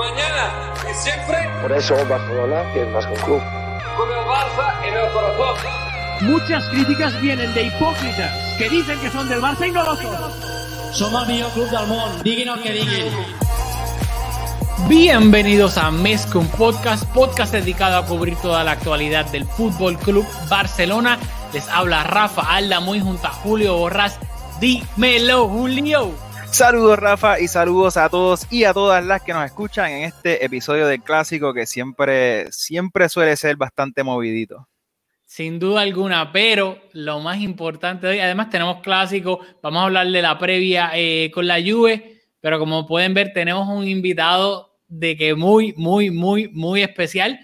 mañana y siempre. Por eso Barcelona es más que un club. Con el Barça en el corazón. Muchas críticas vienen de hipócritas que dicen que son del Barça y no lo son. Som el millor club del diguin el que diguin. Bienvenidos a Mezcum Podcast, podcast dedicado a cubrir toda la actualidad del Fútbol Club Barcelona. Les habla Rafa Alda, muy junto a Julio Borras. Dímelo, Julio. Saludos Rafa y saludos a todos y a todas las que nos escuchan en este episodio del clásico que siempre, siempre suele ser bastante movidito. Sin duda alguna, pero lo más importante hoy, además tenemos clásico, vamos a hablar de la previa eh, con la Juve, pero como pueden ver tenemos un invitado de que muy, muy, muy, muy especial.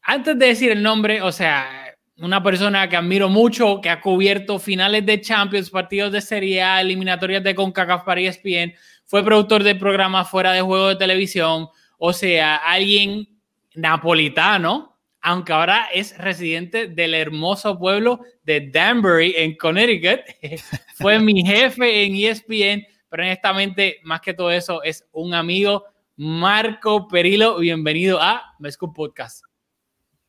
Antes de decir el nombre, o sea, una persona que admiro mucho, que ha cubierto finales de Champions, partidos de Serie A, eliminatorias de CONCACAF para ESPN, fue productor de programas fuera de juego de televisión, o sea, alguien napolitano, aunque ahora es residente del hermoso pueblo de Danbury, en Connecticut. fue mi jefe en ESPN, pero honestamente, más que todo eso, es un amigo, Marco Perilo. Bienvenido a Mesco Podcast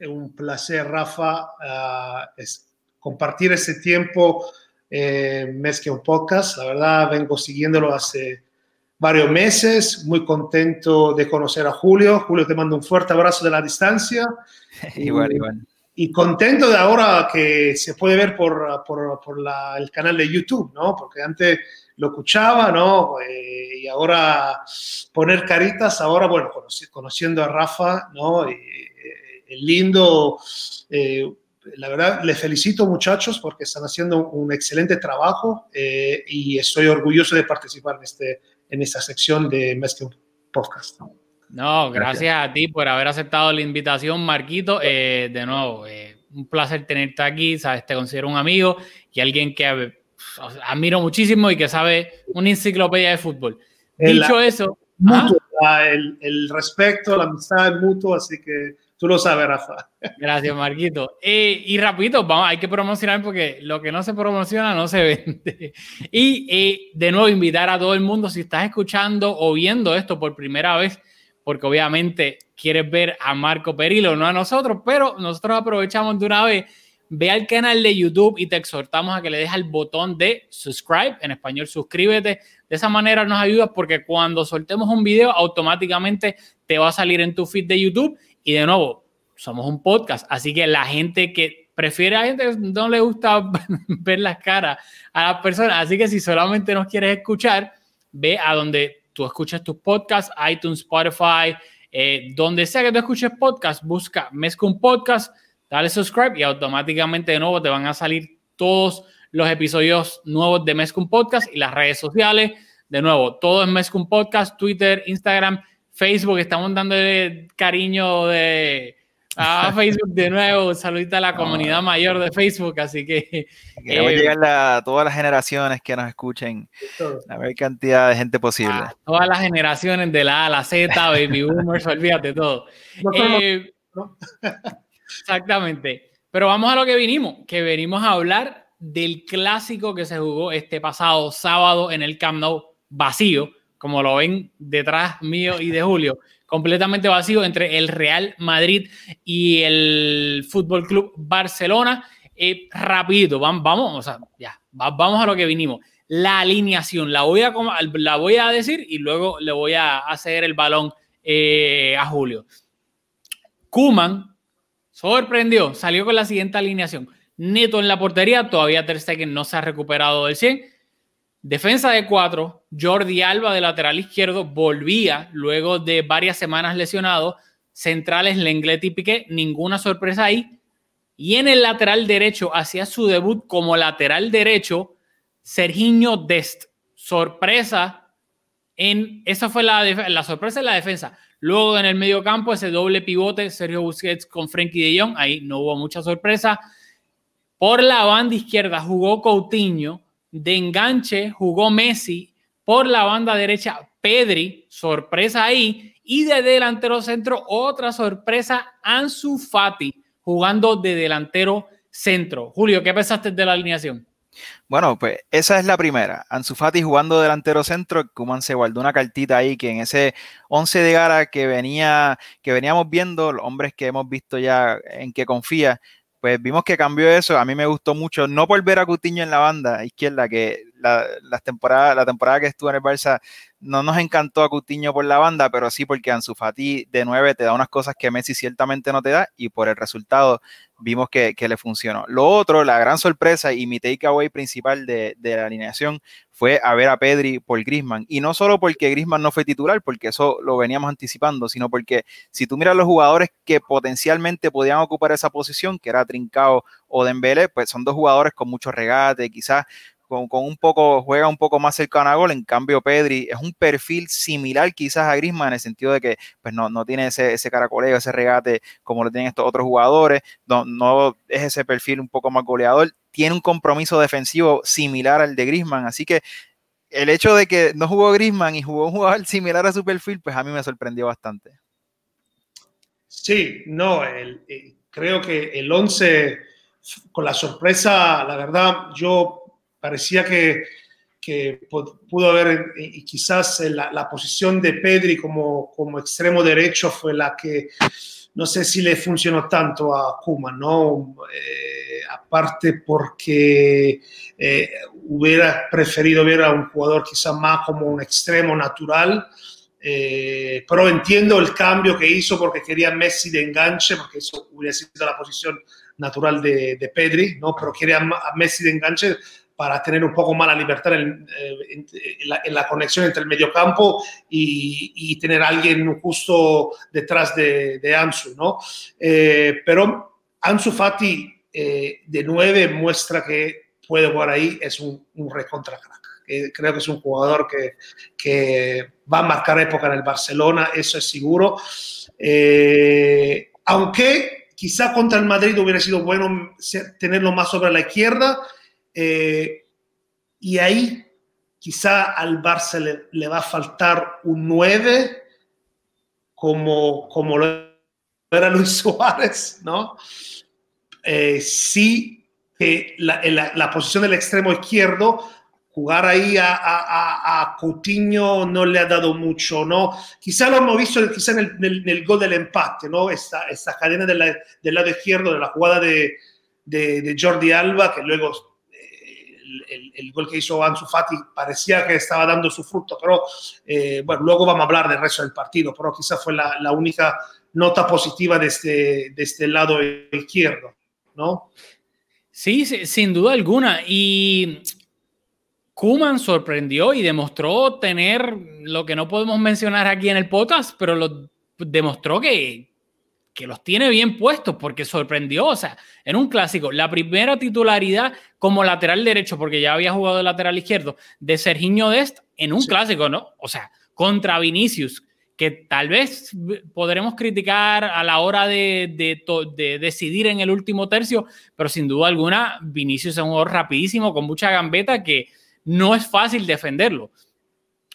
un placer, Rafa, uh, es compartir ese tiempo eh, mes que un podcast. La verdad, vengo siguiéndolo hace varios meses, muy contento de conocer a Julio. Julio, te mando un fuerte abrazo de la distancia. igual, igual. Y contento de ahora que se puede ver por, por, por la, el canal de YouTube, ¿no? Porque antes lo escuchaba, ¿no? Eh, y ahora poner caritas, ahora, bueno, conociendo a Rafa, ¿no? Y, lindo. Eh, la verdad, les felicito muchachos porque están haciendo un excelente trabajo eh, y estoy orgulloso de participar en, este, en esta sección de Mezcum Podcast. No, gracias, a ti por haber aceptado la invitación, Marquito. Eh, de nuevo, un placer tenerte aquí, sabes, te considero un amigo y alguien que admiro muchísimo y que sabe una enciclopedia de fútbol. Dicho eso... el, el respeto, la amistad mutuo, así que Tú lo sabes, Rafa. Gracias, Marquito. Eh, y rapidito, vamos, hay que promocionar porque lo que no se promociona no se vende. Y eh, de nuevo, invitar a todo el mundo, si estás escuchando o viendo esto por primera vez, porque obviamente quieres ver a Marco Perilo, no a nosotros, pero nosotros aprovechamos de una vez. Ve al canal de YouTube y te exhortamos a que le dejes el botón de subscribe, en español suscríbete. De esa manera nos ayudas porque cuando soltemos un video automáticamente te va a salir en tu feed de YouTube y de nuevo, somos un podcast, así que la gente que prefiere a gente no le gusta ver las caras a las personas, así que si solamente nos quieres escuchar, ve a donde tú escuchas tus podcasts, iTunes, Spotify, eh, donde sea que tú escuches podcast, busca Mezcum un podcast, dale subscribe y automáticamente de nuevo te van a salir todos los episodios nuevos de Mezcum Podcast y las redes sociales. De nuevo, todo es Mezcum Podcast, Twitter, Instagram, Facebook, estamos dándole cariño de a Facebook de nuevo, saludita a la comunidad mayor de Facebook, así que... Queremos eh, llegar a todas las generaciones que nos escuchen, la mayor cantidad de gente posible. todas las generaciones de la A a la Z, Baby Boomers, olvídate todo. Eh, exactamente. Pero vamos a lo que vinimos, que venimos a hablar del clásico que se jugó este pasado sábado en el Camp Nou vacío, como lo ven detrás mío y de Julio, completamente vacío entre el Real Madrid y el Fútbol Club Barcelona. Eh, rapidito, vamos, ya, vamos a lo que vinimos. La alineación, la voy a, la voy a decir y luego le voy a hacer el balón eh, a Julio. Kuman sorprendió, salió con la siguiente alineación. Neto en la portería, todavía Ter Stegen no se ha recuperado del 100. Defensa de cuatro, Jordi Alba de lateral izquierdo volvía luego de varias semanas lesionado. Centrales Lenglet y Piqué, ninguna sorpresa ahí. Y en el lateral derecho hacía su debut como lateral derecho Serginho Dest. Sorpresa en esa fue la, la sorpresa en la defensa. Luego en el medio campo ese doble pivote Sergio Busquets con Frenkie de Jong, ahí no hubo mucha sorpresa. Por la banda izquierda jugó Coutinho de enganche jugó Messi, por la banda derecha Pedri, sorpresa ahí, y de delantero centro otra sorpresa Ansu Fati, jugando de delantero centro. Julio, ¿qué pensaste de la alineación? Bueno, pues esa es la primera. Ansu Fati jugando delantero centro, Kuman se guardó una cartita ahí que en ese 11 de gara que venía que veníamos viendo, los hombres que hemos visto ya en que confía, pues vimos que cambió eso. A mí me gustó mucho, no por ver a Cutiño en la banda izquierda, que la, temporada, la temporada que estuvo en el Barça no nos encantó a Cutiño por la banda, pero sí porque Ansu Fati de 9 te da unas cosas que Messi ciertamente no te da y por el resultado vimos que, le funcionó. Lo otro, la gran sorpresa y mi takeaway principal de, la alineación fue a ver a Pedri por Grisman. Y no solo porque Grisman no fue titular, porque eso lo veníamos anticipando, sino porque si tú miras los jugadores que potencialmente podían ocupar esa posición, que era Trincao o Dembélé, pues son dos jugadores con mucho regate, quizás con, un poco, juega un poco más cercano a gol, en cambio Pedri es un perfil similar quizás a Griezmann en el sentido de que pues no, no tiene ese, ese caracoleo, ese regate como lo tienen estos otros jugadores, no, no es ese perfil un poco más goleador, tiene un compromiso defensivo similar al de Griezmann, así que el hecho de que no jugó Griezmann y jugó un jugador similar a su perfil, pues a mí me sorprendió bastante. Sí, no, eh, creo que el 11, con la sorpresa, la verdad, yo parecía que, que pudo haber, y quizás la, la, posición de Pedri como, como extremo derecho fue la que no sé si le funcionó tanto a Kuma, ¿no? Eh, aparte porque eh, hubiera preferido ver a un jugador quizás más como un extremo natural, eh, pero entiendo el cambio que hizo porque quería Messi de enganche, porque eso hubiera sido la posición natural de, de Pedri, ¿no? Pero quería a Messi de enganche para tener un poco más la libertad en, eh, la, conexión entre el mediocampo y, y tener a alguien justo detrás de, de Ansu, ¿no? Eh, pero Ansu Fati eh, de nueve muestra que puede jugar ahí, es un, un recontra crack. creo que es un jugador que, que, va a marcar época en el Barcelona, eso es seguro. aunque quizá contra el Madrid hubiera sido bueno tenerlo más sobre la izquierda, eh, y ahí quizá al Barça le, va a faltar un 9 como, como lo era Luis Suárez, ¿no? Eh, sí, que la, la, posición del extremo izquierdo, jugar ahí a, a, a, Coutinho no le ha dado mucho, ¿no? Quizá lo hemos visto quizá en, el, en el, gol del empate, ¿no? Esta, esta cadena del lado izquierdo de la jugada de, de, de Jordi Alba, que luego el, gol que hizo Ansu Fati parecía que estaba dando su fruto, pero eh, bueno, luego vamos a hablar del resto del partido, pero quizás fue la, la, única nota positiva de este, de este lado izquierdo, ¿no? Sí, sin duda alguna. Y Kuman sorprendió y demostró tener lo que no podemos mencionar aquí en el podcast, pero lo demostró que, que los tiene bien puestos porque sorprendió, o sea, en un clásico, la primera titularidad como lateral derecho, porque ya había jugado de lateral izquierdo, de Serginho Dest en un clásico, ¿no? O sea, contra Vinicius, que tal vez podremos criticar a la hora de, de, decidir en el último tercio, pero sin duda alguna, Vinicius es un jugador rapidísimo, con mucha gambeta, que no es fácil defenderlo.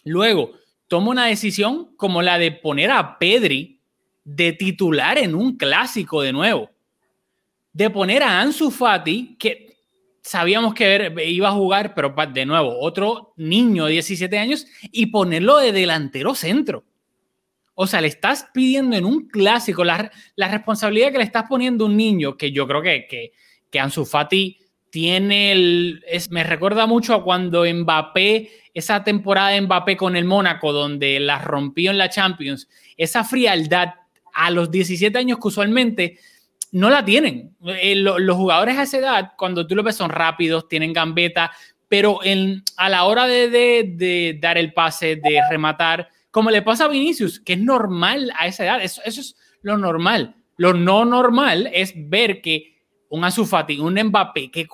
Luego, toma una decisión como la de poner a Pedri de titular en un clásico de nuevo. De poner a Ansu Fati, que sabíamos que iba a jugar, pero de nuevo, otro niño de 17 años, y ponerlo de delantero centro. O sea, le estás pidiendo en un clásico la, la responsabilidad que le estás poniendo a un niño, que yo creo que, que, que Ansu Fati tiene el... Es, me recuerda mucho a cuando Mbappé, esa temporada de Mbappé con el Mónaco, donde la rompió en la Champions, esa frialdad a los 17 años que usualmente no la tienen. Eh, los jugadores a esa edad, cuando tú lo ves, son rápidos, tienen gambeta, pero en, a la hora de, dar el pase, de rematar, como le pasa a Vinicius, que es normal a esa edad, eso, es lo normal. Lo no normal es ver que un Azufati, un Mbappé, que,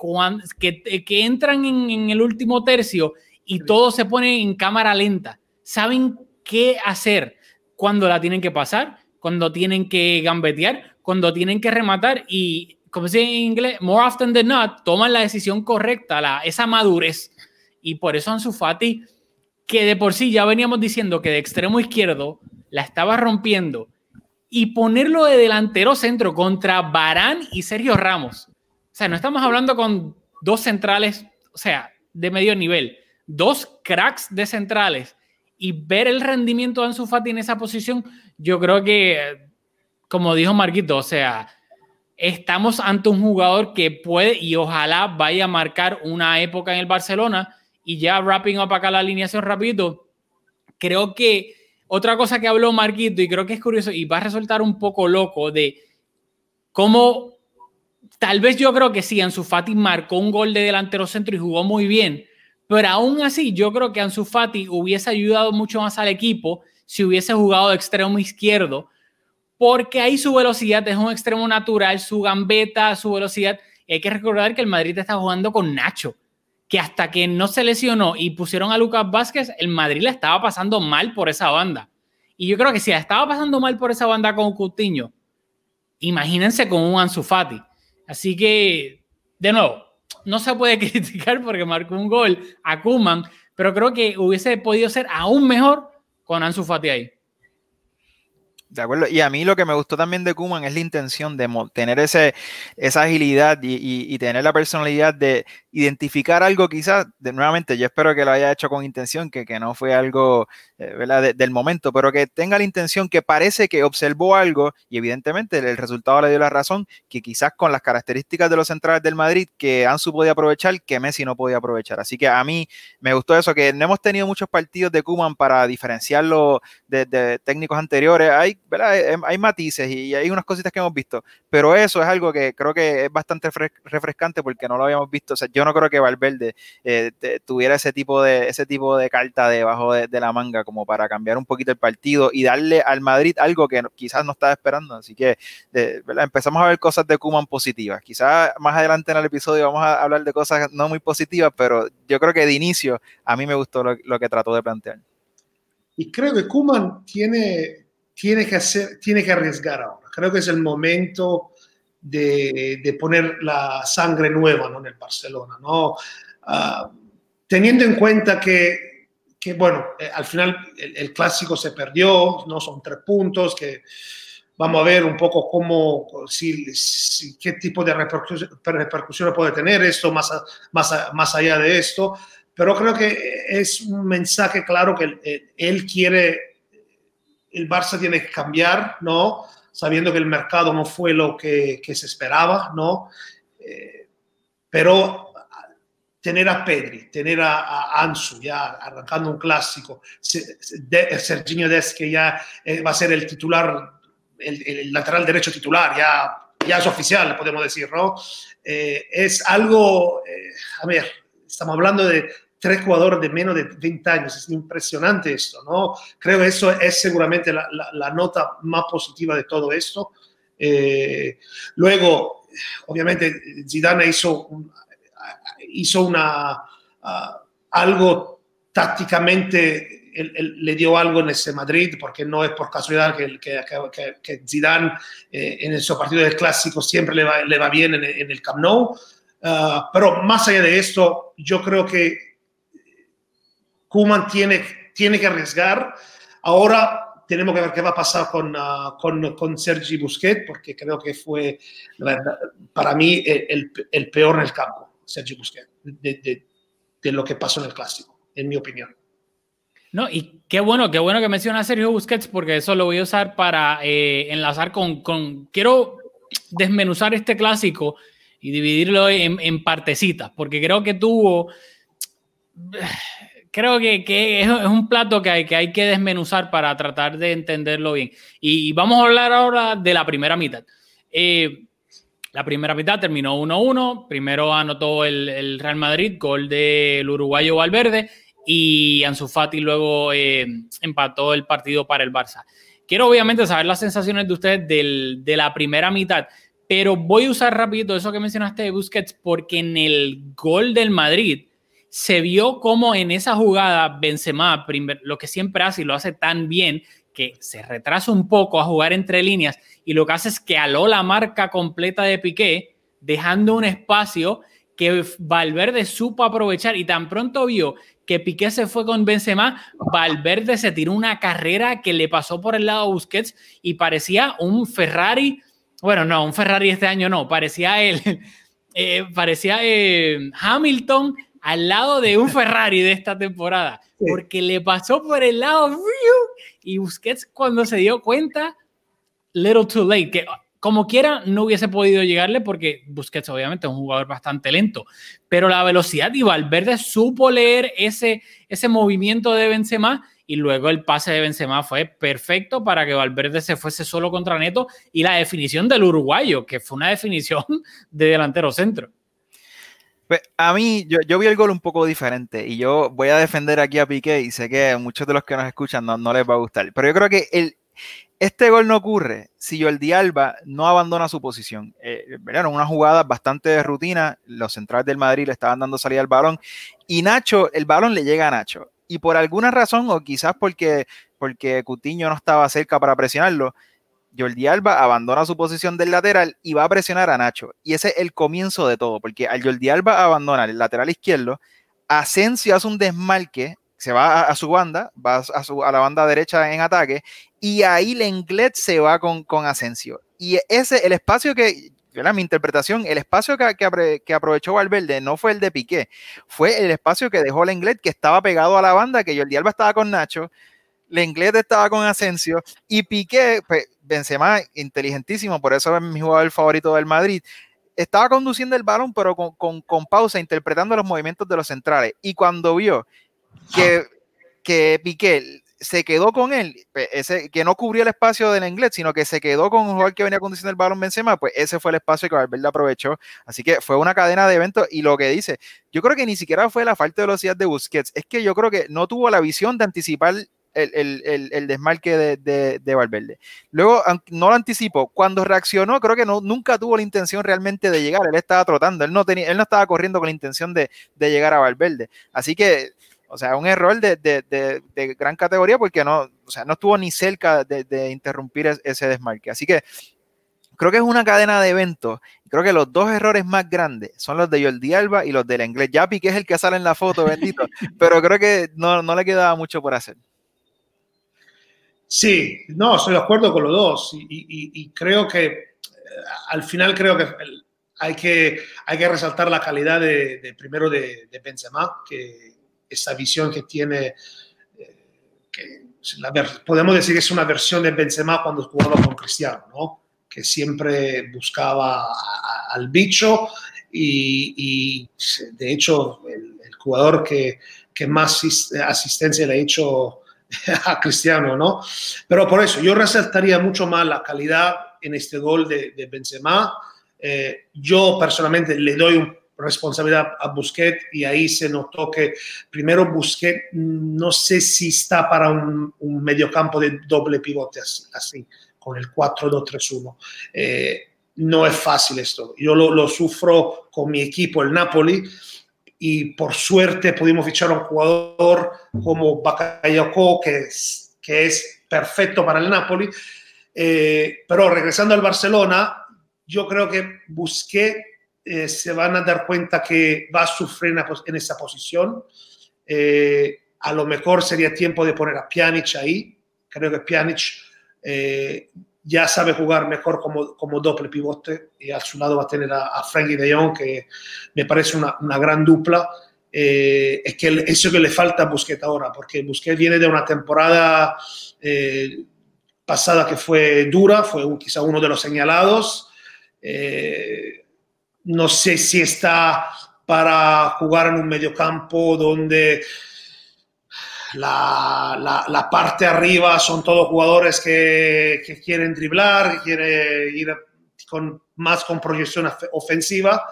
que, que entran en, en, el último tercio y todo se pone en cámara lenta, saben qué hacer cuando la tienen que pasar cuando tienen que gambetear, cuando tienen que rematar y, como se dice en inglés, more often than not, toman la decisión correcta, la, esa madurez. Y por eso Ansu Fati, que de por sí ya veníamos diciendo que de extremo izquierdo la estaba rompiendo, y ponerlo de delantero centro contra Barán y Sergio Ramos. O sea, no estamos hablando con dos centrales o sea, de medio nivel, dos cracks de centrales y ver el rendimiento de Ansu Fati en esa posición, yo creo que, como dijo Marquito, o sea, estamos ante un jugador que puede y ojalá vaya a marcar una época en el Barcelona. Y ya wrapping up acá la alineación rapidito, creo que otra cosa que habló Marquito y creo que es curioso y va a resultar un poco loco de cómo tal vez yo creo que sí, Ansu Fati marcó un gol de delantero centro y jugó muy bien, pero aún así yo creo que Ansu Fati hubiese ayudado mucho más al equipo si hubiese jugado de extremo izquierdo porque ahí su velocidad es un extremo natural, su gambeta, su velocidad. hay que recordar que el Madrid está jugando con Nacho, que hasta que no se lesionó y pusieron a Lucas Vázquez, el Madrid le estaba pasando mal por esa banda. Y yo creo que si la estaba pasando mal por esa banda con Coutinho, imagínense con un Ansu Fati. Así que, de nuevo, no se puede criticar porque marcó un gol a Kuman, pero creo que hubiese podido ser aún mejor con Ansu Fati ahí. De acuerdo. Y a mí lo que me gustó también de Kuman es la intención de tener esa agilidad y, tener la personalidad de identificar algo quizás, de, nuevamente, yo espero que lo haya hecho con intención, que, que no fue algo eh, del momento, pero que tenga la intención que parece que observó algo y evidentemente el, resultado le dio la razón, que quizás con las características de los centrales del Madrid que Ansu podía aprovechar, que Messi no podía aprovechar. Así que a mí me gustó eso, que no hemos tenido muchos partidos de Kuman para diferenciarlo de, de técnicos anteriores. Hay hay, matices y hay unas cositas que hemos visto, pero eso es algo que creo que es bastante refrescante porque no lo habíamos visto. O sea, yo no creo que Valverde eh, tuviera ese tipo de ese tipo de carta debajo de, la manga como para cambiar un poquito el partido y darle al Madrid algo que quizás no estaba esperando. Así que empezamos a ver cosas de Kuman positivas. Quizás más adelante en el episodio vamos a hablar de cosas no muy positivas, pero yo creo que de inicio a mí me gustó lo, lo que trató de plantear. Y creo que Kuman tiene tiene que, hacer, tiene que arriesgar ahora. Creo que es el momento de, poner la sangre nueva ¿no? en el Barcelona. ¿no? Uh, teniendo en cuenta que, que bueno, eh, al final el, clásico se perdió, no son tres puntos, que vamos a ver un poco cómo, si, qué tipo de repercusión puede tener esto más, más, más allá de esto. Pero creo que es un mensaje claro que él quiere el Barça tiene que cambiar, ¿no? Sabiendo que el mercado no fue lo que, se esperaba, ¿no? Eh, pero tener a Pedri, tener a, Ansu ya arrancando un clásico, Serginho Des que ya eh, va a ser el titular, el, lateral derecho titular, ya, ya es oficial, podemos decir, ¿no? Eh, es algo, a ver, estamos hablando de tres jugadores de menos de 20 años. Es impresionante esto, ¿no? Creo que eso es seguramente la, la, nota más positiva de todo esto. Eh, luego, obviamente, Zidane hizo, hizo una, algo tácticamente le dio algo en ese Madrid, porque no es por casualidad que, que, que, Zidane eh, en su partido de clásico siempre le va, le va bien en, en el Camp Nou. Ah, pero más allá de esto, yo creo que Kuman tiene, tiene que arriesgar. Ahora tenemos que ver qué va a pasar con, uh, con, con, Sergi Busquets, porque creo que fue, para mí, el, el, peor en el campo, Sergi Busquets, de, de, de, lo que pasó en el Clásico, en mi opinión. No, y qué bueno, qué bueno que menciona Sergio Busquets, porque eso lo voy a usar para eh, enlazar con, con, Quiero desmenuzar este Clásico y dividirlo en, en partecitas, porque creo que tuvo creo que, que, es un plato que hay, que hay que desmenuzar para tratar de entenderlo bien. Y, vamos a hablar ahora de la primera mitad. Eh, la primera mitad terminó 1-1. Primero anotó el, el, Real Madrid, gol del uruguayo Valverde, y Ansu Fati luego eh, empató el partido para el Barça. Quiero obviamente saber las sensaciones de ustedes del, de la primera mitad, pero voy a usar rápido eso que mencionaste de Busquets porque en el gol del Madrid se vio como en esa jugada Benzema, lo que siempre hace y lo hace tan bien, que se retrasa un poco a jugar entre líneas y lo que hace es que aló la marca completa de Piqué, dejando un espacio que Valverde supo aprovechar y tan pronto vio que Piqué se fue con Benzema, Valverde se tiró una carrera que le pasó por el lado a Busquets y parecía un Ferrari, bueno, no, un Ferrari este año no, parecía él, eh, parecía eh, Hamilton al lado de un Ferrari de esta temporada, porque le pasó por el lado y Busquets cuando se dio cuenta, little too late, que como quiera no hubiese podido llegarle porque Busquets obviamente es un jugador bastante lento, pero la velocidad y Valverde supo leer ese, ese movimiento de Benzema y luego el pase de Benzema fue perfecto para que Valverde se fuese solo contra Neto y la definición del uruguayo, que fue una definición de delantero centro. Pues a mí, yo, yo, vi el gol un poco diferente y yo voy a defender aquí a Piqué y sé que muchos de los que nos escuchan no, no les va a gustar, pero yo creo que el, este gol no ocurre si Jordi Alba no abandona su posición. Eh, una jugada bastante de rutina, los centrales del Madrid le estaban dando salida al balón y Nacho, el balón le llega a Nacho. Y por alguna razón, o quizás porque, porque Cutiño no estaba cerca para presionarlo, Jordi Alba abandona su posición del lateral y va a presionar a Nacho. Y ese es el comienzo de todo, porque al Jordi Alba abandonar el lateral izquierdo, Asensio hace un desmarque, se va a, su banda, va a, su, a, la banda derecha en ataque, y ahí Lenglet se va con, Asensio. Y ese, el espacio que, mi interpretación, el espacio que, que, aprovechó Valverde no fue el de Piqué, fue el espacio que dejó Lenglet, que estaba pegado a la banda, que Jordi Alba estaba con Nacho, Lenglet estaba con Asensio, y Piqué, pues, Benzema, inteligentísimo, por eso es mi jugador favorito del Madrid, estaba conduciendo el balón, pero con, con, con pausa, interpretando los movimientos de los centrales. Y cuando vio que, que Piqué se quedó con él, ese, que no cubrió el espacio del inglés, sino que se quedó con un jugador que venía conduciendo el balón Benzema, pues ese fue el espacio que Valverde aprovechó. Así que fue una cadena de eventos y lo que dice, yo creo que ni siquiera fue la falta de velocidad de Busquets, es que yo creo que no tuvo la visión de anticipar el, el, el, desmarque de, de, de, Valverde. Luego, no lo anticipó. Cuando reaccionó, creo que no, nunca tuvo la intención realmente de llegar. Él estaba trotando, él no, tenía, él no estaba corriendo con la intención de, de llegar a Valverde. Así que o sea, un error de, de, de, gran categoría porque no, o sea, no estuvo ni cerca de, interrumpir ese desmarque. Así que creo que es una cadena de eventos. Creo que los dos errores más grandes son los de Jordi Alba y los del inglés. Ya que es el que sale en la foto, bendito, pero creo que no, no le quedaba mucho por hacer. Sí, no, estoy de acuerdo con los dos y, creo que eh, al final creo que hay que, hay que resaltar la calidad de, primero de, de Benzema, que, esa visión que tiene, eh, que podemos decir que es una versión de Benzema cuando jugaba con Cristiano, ¿no? que siempre buscaba al bicho y, de hecho el, jugador que, que, más asistencia le ha hecho a Cristiano, ¿no? Pero por eso yo resaltaría mucho más la calidad en este gol de, de Benzema. Eh, yo personalmente le doy responsabilidad a Busquets y ahí se notó que primero Busquets no sé si está para un, un mediocampo de doble pivote así, con el 4-2-3-1. Eh, no es fácil esto. Yo lo, sufro con mi equipo, el Napoli, y por suerte pudimos fichar a un jugador como Bakayoko, que es, que es perfecto para el Napoli. Eh, pero regresando al Barcelona, yo creo que Busquets eh, se van a dar cuenta que va a sufrir en, esa posición. Eh, a lo mejor sería tiempo de poner a Pjanic ahí. Creo que Pjanic eh, ya sabe jugar mejor como, como doble pivote y a su lado va a tener a, a Frankie de Jong, que me parece una, una gran dupla. es que eso que le falta a Busquets ahora, porque Busquets viene de una temporada pasada que fue dura, fue quizá uno de los señalados. Eh, no sé si está para jugar en un mediocampo donde la, la, parte arriba son todos jugadores que, que, quieren driblar, que quieren ir con, más con proyección ofensiva.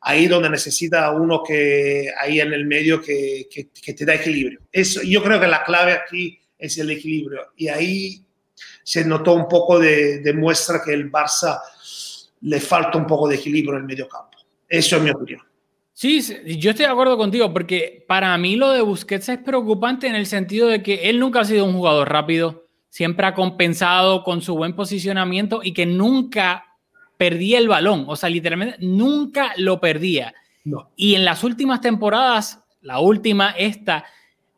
Ahí donde necesita uno que ahí en el medio que, que, te da equilibrio. Eso, yo creo que la clave aquí es el equilibrio. Y ahí se notó un poco de, de muestra que el Barça le falta un poco de equilibrio en el medio campo. Eso es mi opinión. Sí, yo estoy de acuerdo contigo, porque para mí lo de Busquets es preocupante en el sentido de que él nunca ha sido un jugador rápido, siempre ha compensado con su buen posicionamiento y que nunca perdía el balón, o sea, literalmente nunca lo perdía. Y en las últimas temporadas, la última, esta,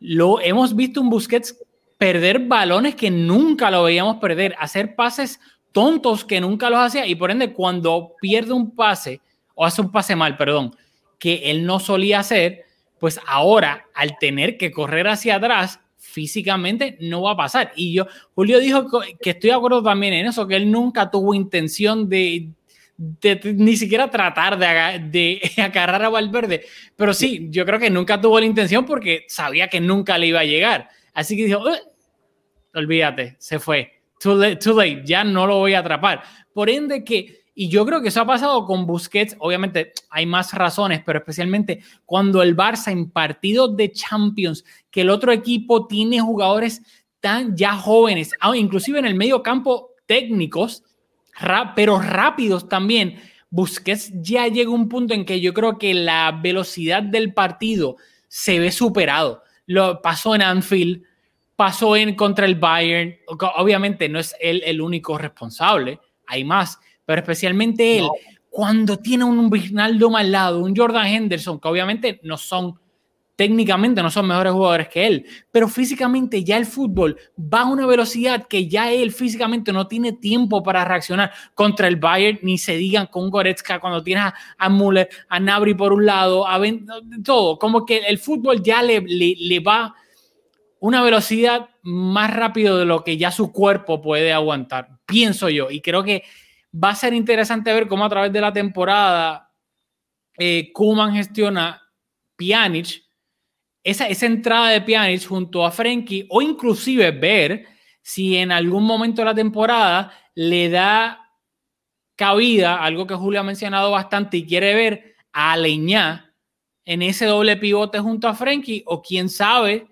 lo hemos visto un Busquets perder balones que nunca lo veíamos perder, hacer pases tontos que nunca los hacía y por ende cuando pierde un pase o hace un pase mal, perdón, que él no solía hacer, pues ahora al tener que correr hacia atrás, físicamente no va a pasar. Y yo, Julio dijo que estoy de acuerdo también en eso, que él nunca tuvo intención de, ni siquiera tratar de, de agarrar a Valverde. Pero sí, yo creo que nunca tuvo la intención porque sabía que nunca le iba a llegar. Así que dijo, olvídate, se fue. Too late, too late, ya no lo voy a atrapar. Por ende que, y yo creo que eso ha pasado con Busquets, obviamente hay más razones, pero especialmente cuando el Barça en partidos de Champions, que el otro equipo tiene jugadores tan ya jóvenes, ah, inclusive en el medio campo técnicos, pero rápidos también. Busquets ya llega a un punto en que yo creo que la velocidad del partido se ve superado. Lo pasó en Anfield, pasó en contra el Bayern. Obviamente no es él el único responsable, hay más, pero especialmente él, cuando tiene un Wijnaldum al lado, un Jordan Henderson, que obviamente no son técnicamente no son mejores jugadores que él, pero físicamente ya el fútbol va a una velocidad que ya él físicamente no tiene tiempo para reaccionar contra el Bayern, ni se digan con Goretzka cuando tienes a, a Müller, a Nabri por un lado, a todo, como que el fútbol ya le, le, le va una velocidad más rápido de lo que ya su cuerpo puede aguantar, pienso yo, y creo que va a ser interesante ver cómo a través de la temporada eh, Kuman gestiona Pjanic, esa, entrada de Pjanic junto a Frenkie o inclusive ver si en algún momento de la temporada le da cabida, algo que Julio ha mencionado bastante y quiere ver a Leñá en ese doble pivote junto a Frenkie o quién sabe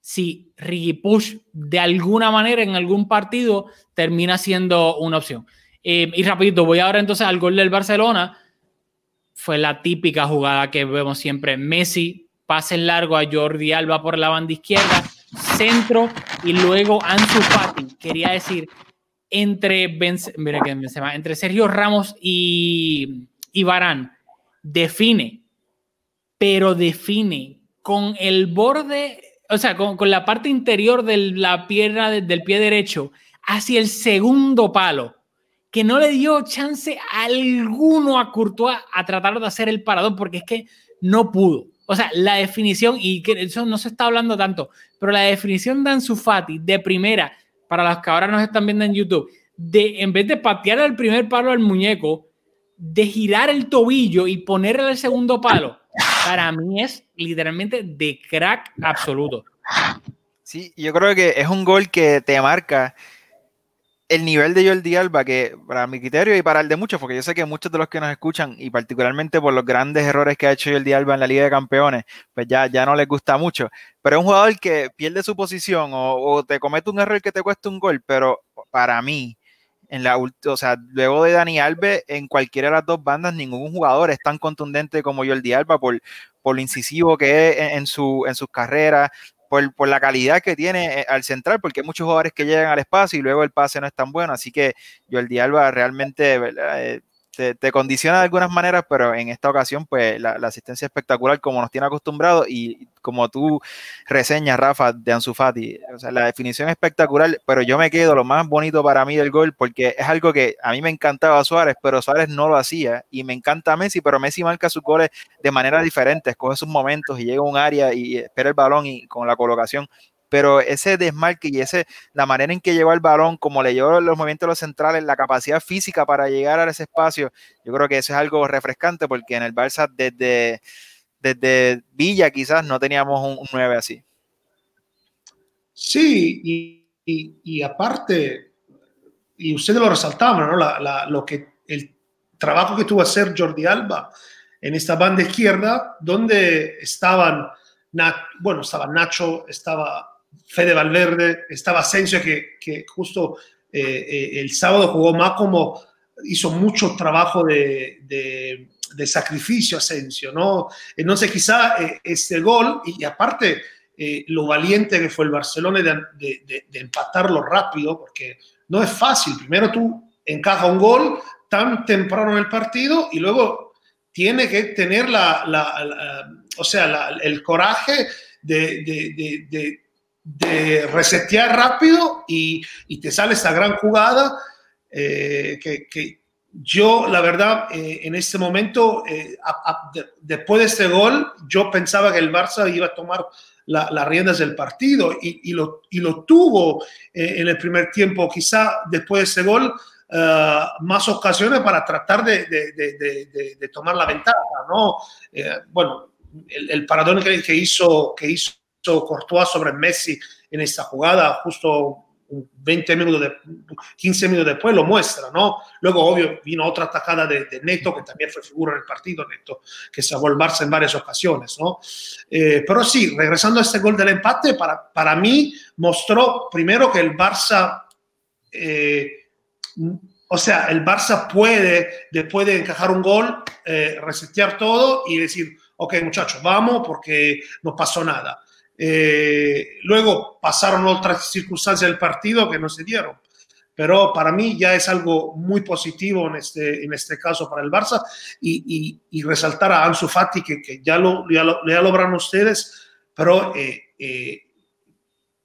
si Ricky Push de alguna manera en algún partido termina siendo una opción. Eh, y rapidito, voy ahora entonces al gol del Barcelona. Fue la típica jugada que vemos siempre. Messi pase largo a Jordi Alba por la banda izquierda, centro y luego Ansu Fati. Quería decir, entre, entre Sergio Ramos y, y Barán, define, pero define con el borde, o sea, con, con la parte interior de la pierna del pie derecho hacia el segundo palo, que no le dio chance alguno a Courtois a tratar de hacer el parador, porque es que no pudo. O sea, la definición, y que eso no se está hablando tanto, pero la definición de Ansu Fati de primera, para los que ahora nos están viendo en YouTube, de en vez de patear el primer palo al muñeco, de girar el tobillo y ponerle el segundo palo, para mí es literalmente de crack absoluto. Sí, yo creo que es un gol que te marca el nivel de Jordi Alba, que para mi criterio y para el de muchos, porque yo sé que muchos de los que nos escuchan, y particularmente por los grandes errores que ha hecho Jordi Alba en la Liga de Campeones, pues ya, ya no les gusta mucho. Pero es un jugador que pierde su posición o, te comete un error que te cuesta un gol, pero para mí, en la, o sea, luego de Dani Alves, en cualquiera de las dos bandas, ningún jugador es tan contundente como Jordi Alba por, por lo incisivo que es en, su, en sus carreras, por, la calidad que tiene eh, al central, porque hay muchos jugadores que llegan al espacio y luego el pase no es tan bueno. Así que Jordi Alba realmente eh, te, condiciona de algunas maneras, pero en esta ocasión, pues la, asistencia espectacular como nos tiene acostumbrado y como tú reseñas, Rafa, de Ansu Fati. O sea, la definición espectacular, pero yo me quedo lo más bonito para mí del gol porque es algo que a mí me encantaba Suárez, pero Suárez no lo hacía y me encanta Messi, pero Messi marca sus goles de manera diferente, escoge sus momentos y llega a un área y espera el balón y con la colocación pero ese desmarque y ese, la manera en que llegó el balón, como le llevó los movimientos de los centrales, la capacidad física para llegar a ese espacio, yo creo que eso es algo refrescante porque en el Barça desde, desde Villa quizás no teníamos un, 9 así. Sí, y, aparte, y ustedes lo resaltaban, ¿no? lo que, el trabajo que tuvo que hacer Jordi Alba en esta banda izquierda, donde estaban, bueno, estaba Nacho, estaba Fede Valverde, estaba Asensio, que, que justo eh, eh, el sábado jugó más como hizo mucho trabajo de, sacrificio Asensio, ¿no? Entonces quizá eh, este gol, y, aparte lo valiente que fue el Barcelona de, empatarlo rápido, porque no es fácil, primero tú encaja un gol tan temprano en el partido y luego tiene que tener la, o sea, el coraje de de resetear rápido y, y, te sale esta gran jugada eh, que, que, yo, la verdad, eh, en este momento, eh, después de este gol, yo pensaba que el Barça iba a tomar las riendas del partido y, lo, y lo, tuvo en el primer tiempo. Quizá después de ese gol, más ocasiones para tratar de, de, tomar la ventaja, ¿no? bueno, el, el paradón que, hizo, que hizo Courtois sobre Messi en esta jugada, justo 20 minutos, de, 15 minutos después lo muestra, ¿no? Luego, obvio, vino otra atacada de, Neto, que también fue figura en el partido, Neto, que se el Barça en varias ocasiones, ¿no? Eh, pero sí, regresando a este gol del empate, para, para mí mostró primero que el Barça, eh, o sea, el Barça puede, después de encajar un gol, eh, resetear todo y decir, ok, muchachos, vamos porque no pasó nada. Eh, luego pasaron otras circunstancias del partido que no se dieron. Pero para mí ya es algo muy positivo en este, en este caso para el Barça y, y, resaltar a Ansu Fati que, que ya, lo, ya, lo, ya logran ustedes, pero eh, eh,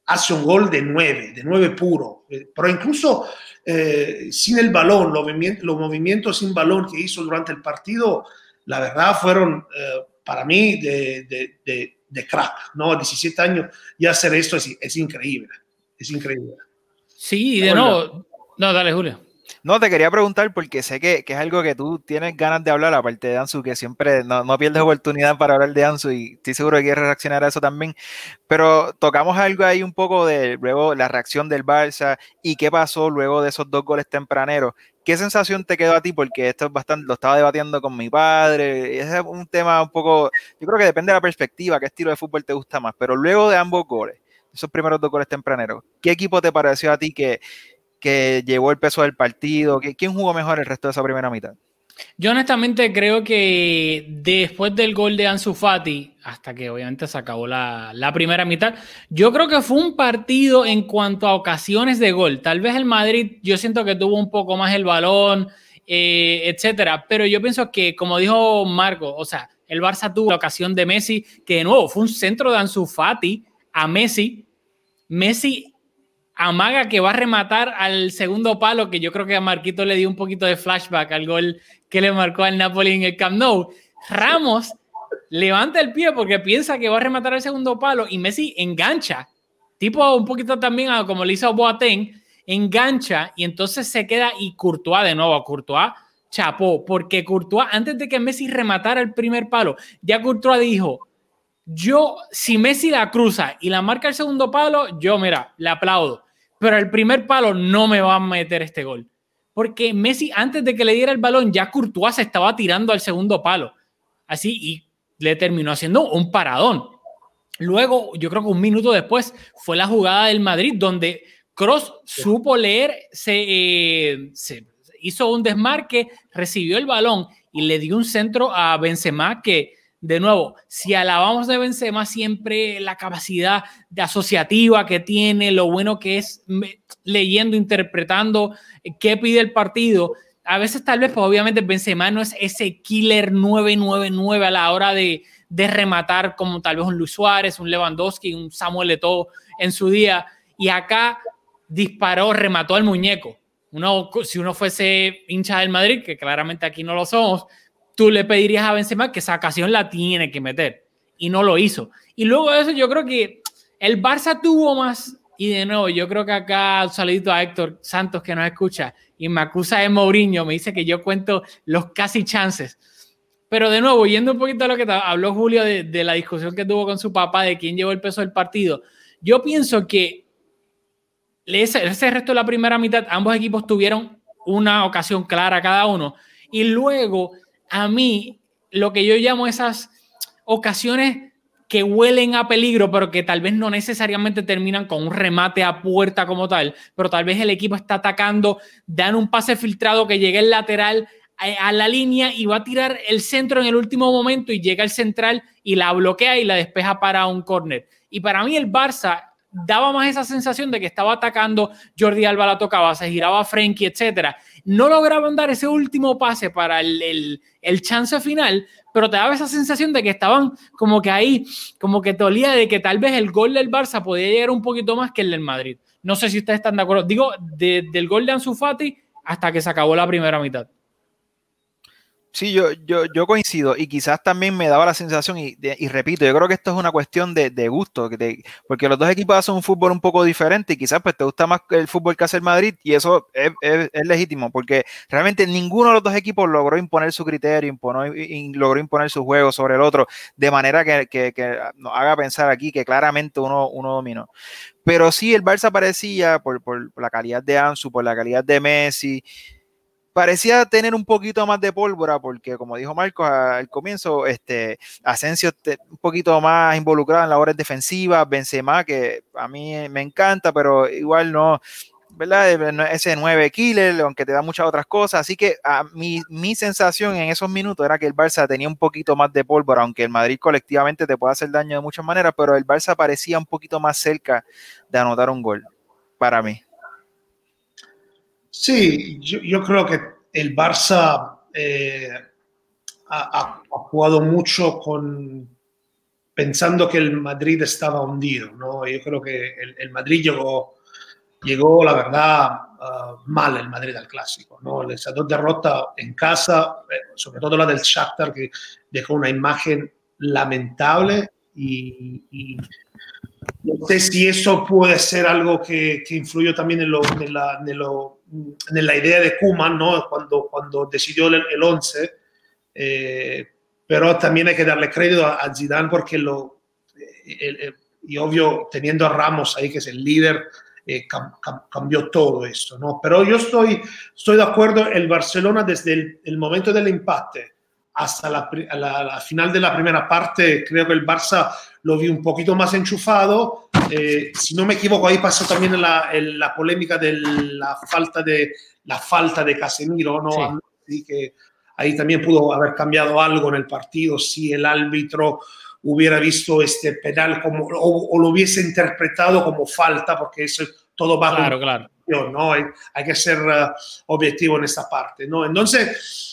hace un gol de nueve, de nueve puro. pero incluso sin el balón, los movimientos, los movimientos sin balón que hizo durante el partido, la verdad fueron para mí de, de de crack, ¿no? 17 años y hacer esto es, es increíble, es increíble. Sí, de nuevo, no, dale Julio. No, te quería preguntar porque sé que, que, es algo que tú tienes ganas de hablar, aparte de Ansu, que siempre no, no, pierdes oportunidad para hablar de Ansu y estoy seguro que quieres reaccionar a eso también. Pero tocamos algo ahí un poco de luego la reacción del Barça y qué pasó luego de esos dos goles tempraneros. ¿Qué sensación te quedó a ti? Porque esto es bastante, lo estaba debatiendo con mi padre. Es un tema un poco, yo creo que depende de la perspectiva, qué estilo de fútbol te gusta más. Pero luego de ambos goles, esos primeros dos goles tempraneros, ¿qué equipo te pareció a ti que, que llevó el peso del partido? ¿Quién jugó mejor el resto de esa primera mitad? Yo honestamente creo que después del gol de Ansu Fati, hasta que obviamente se acabó la, la, primera mitad, yo creo que fue un partido en cuanto a ocasiones de gol. Tal vez el Madrid, yo siento que tuvo un poco más el balón, eh, etcétera, pero yo pienso que, como dijo Marco, o sea, el Barça tuvo la ocasión de Messi, que de nuevo fue un centro de Ansu Fati a Messi. Messi amaga que va a rematar al segundo palo, que yo creo que a Marquito le dio un poquito de flashback al gol que le marcó al Napoli en el Camp Nou. Ramos levanta el pie porque piensa que va a rematar al segundo palo y Messi engancha, tipo un poquito también a, como le hizo Boateng, engancha y entonces se queda y Courtois de nuevo, Courtois chapó, porque Courtois antes de que Messi rematara el primer palo, ya Courtois dijo, yo, si Messi la cruza y la marca el segundo palo, yo, mira, le aplaudo. Pero el primer palo no me va a meter este gol. Porque Messi, antes de que le diera el balón, ya Courtois se estaba tirando al segundo palo. Así, y le terminó haciendo un paradón. Luego, yo creo que un minuto después, fue la jugada del Madrid, donde Cross supo leer, se, eh, se hizo un desmarque, recibió el balón y le dio un centro a Benzema que de nuevo, si alabamos de Benzema siempre la capacidad de asociativa que tiene, lo bueno que es leyendo, interpretando eh, qué pide el partido, a veces tal vez, pues obviamente Benzema no es ese killer 999 a la hora de, de rematar como tal vez un Luis Suárez, un Lewandowski, un Samuel Eto'o en su día, y acá disparó, remató al muñeco. Uno, si uno fuese hincha del Madrid, que claramente aquí no lo somos, tú le pedirías a Benzema que esa ocasión la tiene que meter y no lo hizo. Y luego de eso yo creo que el Barça tuvo más y de nuevo yo creo que acá un saludito a Héctor Santos que nos escucha y me acusa de Mourinho, me dice que yo cuento los casi chances. Pero de nuevo, yendo un poquito a lo que habló Julio de, de la discusión que tuvo con su papá de quién llevó el peso del partido, yo pienso que ese, ese resto de la primera mitad, ambos equipos tuvieron una ocasión clara cada uno. Y luego a mí lo que yo llamo esas ocasiones que huelen a peligro, pero que tal vez no necesariamente terminan con un remate a puerta como tal, pero tal vez el equipo está atacando, dan un pase filtrado que llegue el lateral a, la línea y va a tirar el centro en el último momento y llega el central y la bloquea y la despeja para un córner. Y para mí el Barça daba más esa sensación de que estaba atacando, Jordi Alba la tocaba, se giraba Frenkie, etcétera. No lograban dar ese último pase para el, el, chance final, pero te daba esa sensación de que estaban como que ahí, como que te olía de que tal vez el gol del Barça podía llegar un poquito más que el del Madrid. No sé si ustedes están de acuerdo. Digo, del gol de Ansu Fati hasta que se acabó la primera mitad. Sí, yo, yo, yo coincido y quizás también me daba la sensación, y, y repito, yo creo que esto es una cuestión de, de gusto, porque los dos equipos hacen un fútbol un poco diferente y quizás pues te gusta más el fútbol que hace el Madrid y eso es, es, legítimo, porque realmente ninguno de los dos equipos logró imponer su criterio, imponó, logró imponer su juego sobre el otro, de manera que, que, que, nos haga pensar aquí que claramente uno, uno dominó. Pero sí, el Barça parecía, por, por la calidad de Ansu, por la calidad de Messi, parecía tener un poquito más de pólvora, porque como dijo Marcos al comienzo, este, Asensio un poquito más involucrado en labores defensivas, Benzema, que a mí me encanta, pero igual no, ¿verdad? Ese 9 killer, aunque te da muchas otras cosas. Así que a mi, mi sensación en esos minutos era que el Barça tenía un poquito más de pólvora, aunque el Madrid colectivamente te puede hacer daño de muchas maneras, pero el Barça parecía un poquito más cerca de anotar un gol, para mí. Sí, yo, creo que el Barça eh, ha, ha, jugado mucho con pensando que el Madrid estaba hundido, ¿no? Yo creo que el, el Madrid llegó, llegó, la verdad, uh, mal el Madrid al clásico, ¿no? Esa dos derrotas en casa, eh, sobre todo la del Shakhtar, que dejó una imagen lamentable y, no sé si eso puede ser algo que, influyó también en, lo, en, la, idea de Kuman, ¿no? Cuando, cuando decidió el, el 11. Eh, pero también hay que darle crédito a, a Zidane porque lo, el, y obvio, teniendo a Ramos ahí, que es el líder, eh, cam, cam, cambió todo esto, ¿no? Pero yo estoy, estoy de acuerdo, el Barcelona desde el, el momento del empate hasta la, la, la, final de la primera parte, creo que el Barça lo vi un poquito más enchufado. Eh, si no me equivoco, ahí pasó también la, la polémica de la falta de, la falta de Casemiro, ¿no? Sí. Que ahí también pudo haber cambiado algo en el partido si el árbitro hubiera visto este penal como, o, o lo hubiese interpretado como falta, porque eso todo va claro, claro. ¿no? Hay, hay que ser uh, objetivo en esta parte, ¿no? Entonces,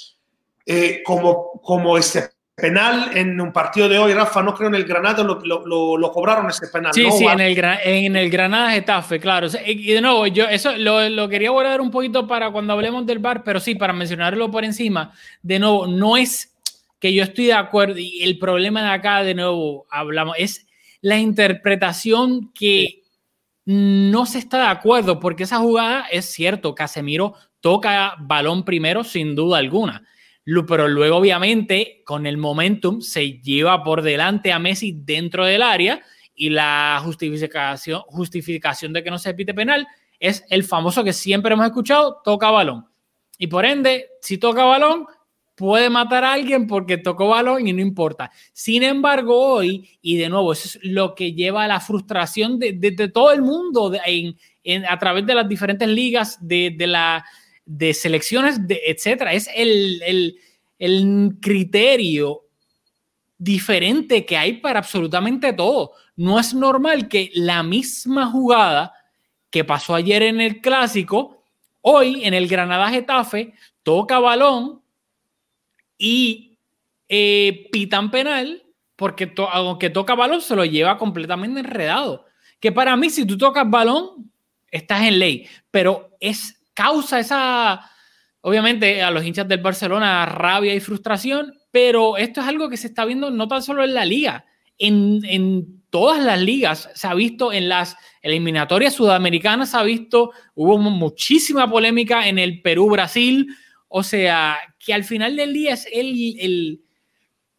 eh, como, como este penal en un partido de hoy, Rafa, no creo en el Granada lo, lo, lo cobraron ese penal. Sí, ¿no? sí, en el, en el Granada Getafe, claro. Y de nuevo, yo eso lo, lo quería guardar un poquito para cuando hablemos del bar, pero sí, para mencionarlo por encima, de nuevo, no es que yo estoy de acuerdo y el problema de acá, de nuevo, hablamos, es la interpretación que no se está de acuerdo, porque esa jugada es cierto, Casemiro toca balón primero sin duda alguna pero luego obviamente con el momentum se lleva por delante a Messi dentro del área y la justificación, justificación de que no se pite penal es el famoso que siempre hemos escuchado, toca balón. Y por ende, si toca balón, puede matar a alguien porque tocó balón y no importa. Sin embargo, hoy, y de nuevo, eso es lo que lleva a la frustración de, de, todo el mundo de, en, a través de las diferentes ligas, de la de selecciones, de, etcétera. Es el, el, el, criterio diferente que hay para absolutamente todo. No es normal que la misma jugada que pasó ayer en el clásico, hoy en el Granada Getafe, toca balón y eh, pitan penal, porque to aunque toca balón se lo lleva completamente enredado. Que para mí, si tú tocas balón, estás en ley, pero es causa esa, obviamente, a los hinchas del Barcelona rabia y frustración, pero esto es algo que se está viendo no tan solo en la liga, en, en todas las ligas se ha visto en las eliminatorias sudamericanas, se ha visto, hubo muchísima polémica en el Perú-Brasil, o sea, que al final del día es el, el,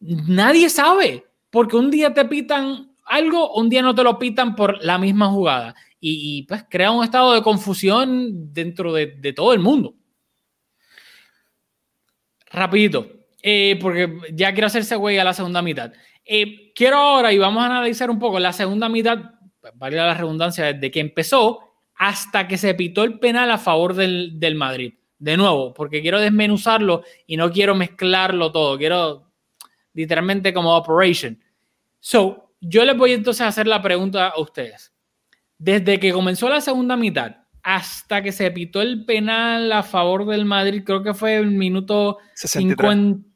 nadie sabe, porque un día te pitan algo, un día no te lo pitan por la misma jugada y, y pues crea un estado de confusión dentro de, todo el mundo. Rapidito, eh, porque ya quiero hacerse güey a la segunda mitad. Eh, quiero ahora, y vamos a analizar un poco la segunda mitad, vale la redundancia, desde que empezó hasta que se pitó el penal a favor del, del Madrid. De nuevo, porque quiero desmenuzarlo y no quiero mezclarlo todo, quiero literalmente como operation. So, yo les voy entonces a hacer la pregunta a ustedes desde que comenzó la segunda mitad hasta que se pitó el penal a favor del Madrid, creo que fue el minuto 63. 50.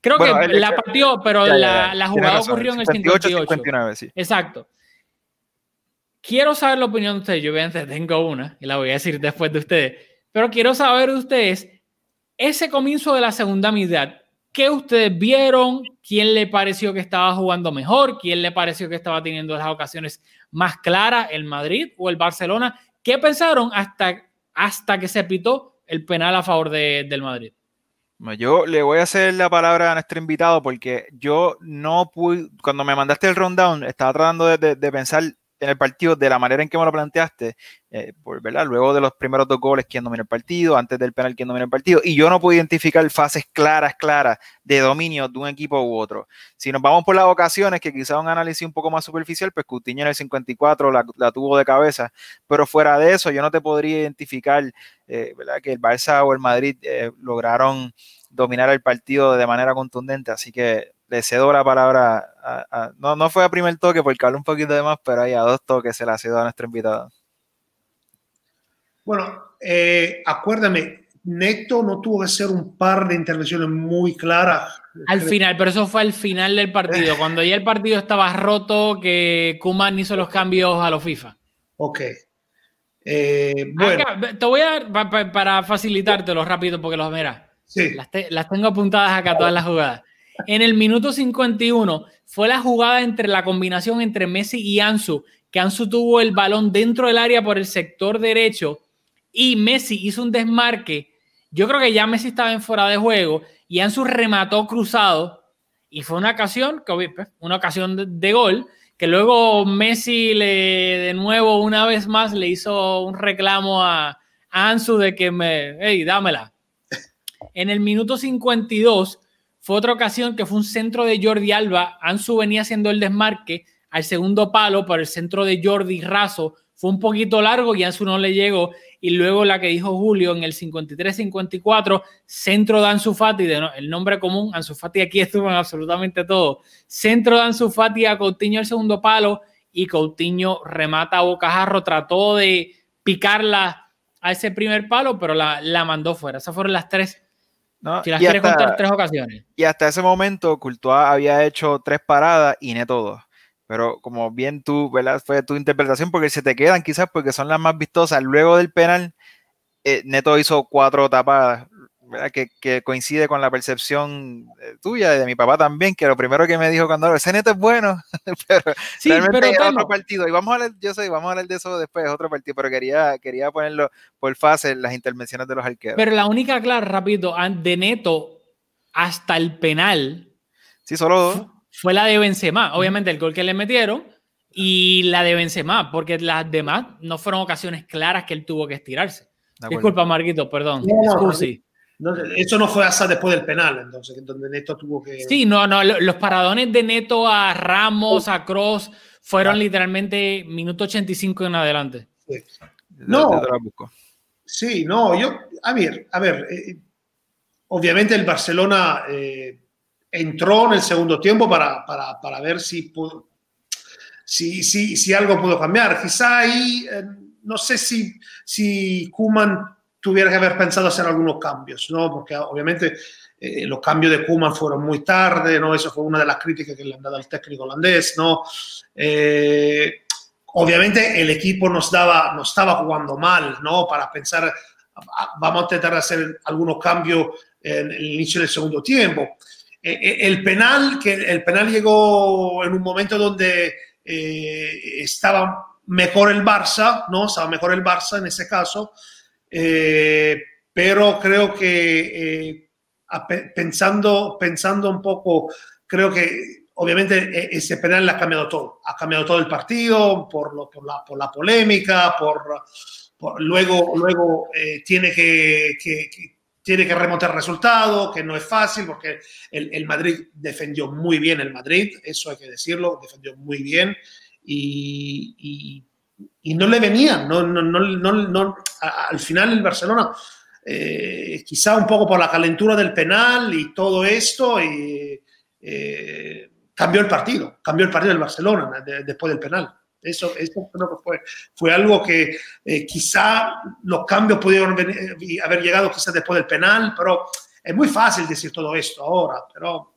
Creo bueno, que la partió, pero ya, ya, la, la, jugada razón, ocurrió en el 58. 59, sí. Exacto. Quiero saber la opinión de ustedes. Yo obviamente tengo una y la voy a decir después de ustedes. Pero quiero saber de ustedes ese comienzo de la segunda mitad. ¿qué ustedes vieron? ¿Quién le pareció que estaba jugando mejor? ¿Quién le pareció que estaba teniendo las ocasiones más claras, el Madrid o el Barcelona? ¿Qué pensaron hasta, hasta que se pitó el penal a favor de, del Madrid? Yo le voy a hacer la palabra a nuestro invitado porque yo no pude, cuando me mandaste el rundown, estaba tratando de, de, de pensar en el partido de la manera en que me lo planteaste, eh, ¿verdad? luego de los primeros dos goles, quién domina el partido, antes del penal, quién domina el partido, y yo no pude identificar fases claras, claras de dominio de un equipo u otro. Si nos vamos por las ocasiones, que quizá un análisis un poco más superficial, pues Coutinho en el 54 la, la tuvo de cabeza, pero fuera de eso, yo no te podría identificar eh, ¿verdad? que el Barça o el Madrid eh, lograron dominar el partido de manera contundente, así que le cedo la palabra, a, a, no, no fue a primer toque porque habló un poquito de más, pero ahí a dos toques se la cedo a nuestro invitado. Bueno, eh, acuérdame, Neto no tuvo que hacer un par de intervenciones muy claras. Al final, pero eso fue al final del partido, cuando ya el partido estaba roto, que Kuman hizo los cambios a los FIFA. Ok. Eh, bueno. Acá, te voy a dar, para, para facilitártelo rápido, porque los verás. Sí. Las, te, las, tengo apuntadas acá, todas las jugadas. En el minuto 51 fue la jugada entre la combinación entre Messi y Ansu, que Ansu tuvo el balón dentro del área por el sector derecho y Messi hizo un desmarque. Yo creo que ya Messi estaba en fuera de juego y Ansu remató cruzado y fue una ocasión, pues, una ocasión de, de gol que luego Messi le de nuevo una vez más le hizo un reclamo a, a Ansu de que me, hey, dámela. En el minuto 52 fue otra ocasión que fue un centro de Jordi Alba. Ansu venía haciendo el desmarque al segundo palo, pero el centro de Jordi Razo fue un poquito largo y Ansu no le llegó. Y luego la que dijo Julio en el 53-54, centro de Ansu Fati, de el nombre común, Ansu Fati aquí estuvo en absolutamente todo. Centro de Ansu Fati a Coutinho el segundo palo y Coutinho remata a Bocajarro, trató de picarla a ese primer palo, pero la, la mandó fuera. Esas fueron las tres ¿no? Si las quieres hasta, contar tres ocasiones. Y hasta ese momento, Courtois había hecho tres paradas y Neto dos. Pero como bien tú, ¿verdad? Fue tu interpretación, porque se te quedan quizás porque son las más vistosas. Luego del penal, eh, Neto hizo cuatro tapadas. Que, que, coincide con la percepción eh, tuya y de mi papá también, que lo primero que me dijo cuando ese Neto es bueno, pero sí, realmente pero era otro partido. Y vamos a hablar, yo sé, vamos a hablar de eso después, otro partido, pero quería, quería ponerlo por fase las intervenciones de los arqueros. Pero la única, claro, rápido, de Neto hasta el penal. Sí, solo dos fue la de Benzema. Obviamente el gol que le metieron y la de Benzema, porque las demás no fueron ocasiones claras que él tuvo que estirarse. Disculpa, Marquito, perdón. No, no, no, eso no fue hasta después del penal, entonces, donde Neto tuvo que... Sí, no, no, los paradones de Neto a Ramos, a Cross, fueron ah. literalmente minuto 85 en adelante. Sí. No, sí, no, yo, a ver, a ver, eh, obviamente el Barcelona... Eh, entró en el segundo tiempo para, para, para ver si, pudo, si, si, si, algo pudo cambiar. Quizá ahí, eh, no sé si, si Kuman tuviera que haber pensado hacer algunos cambios, ¿no? Porque obviamente eh, los cambios de Kuman fueron muy tarde, ¿no? Eso fue una de las críticas que le han dado al técnico holandés, ¿no? Eh, obviamente el equipo nos, daba, nos estaba jugando mal, ¿no? Para pensar, vamos a intentar hacer algunos cambios en el inicio del segundo tiempo el penal, que el penal llegó en un momento donde eh, estaba mejor el Barça, ¿no? Estaba mejor el Barça en ese caso, eh, pero creo que eh, pensando, pensando un poco, creo que obviamente ese penal ha cambiado todo, ha cambiado todo el partido por, lo, por, la, por la polémica, por, por luego, luego tiene que, que, que tiene que remontar el resultado, que no es fácil, porque el, el, Madrid defendió muy bien el Madrid, eso hay que decirlo, defendió muy bien y, y, y no le venían, no, no, no, no al final el Barcelona, eh, quizá un poco por la calentura del penal y todo esto, y, eh, cambió el partido, cambió el partido del Barcelona de, después del penal. Eso, eso creo que fue, fue algo que eh, quizá los cambios pudieron venir, haber llegado quizás después del penal, pero es muy fácil decir todo esto ahora, pero...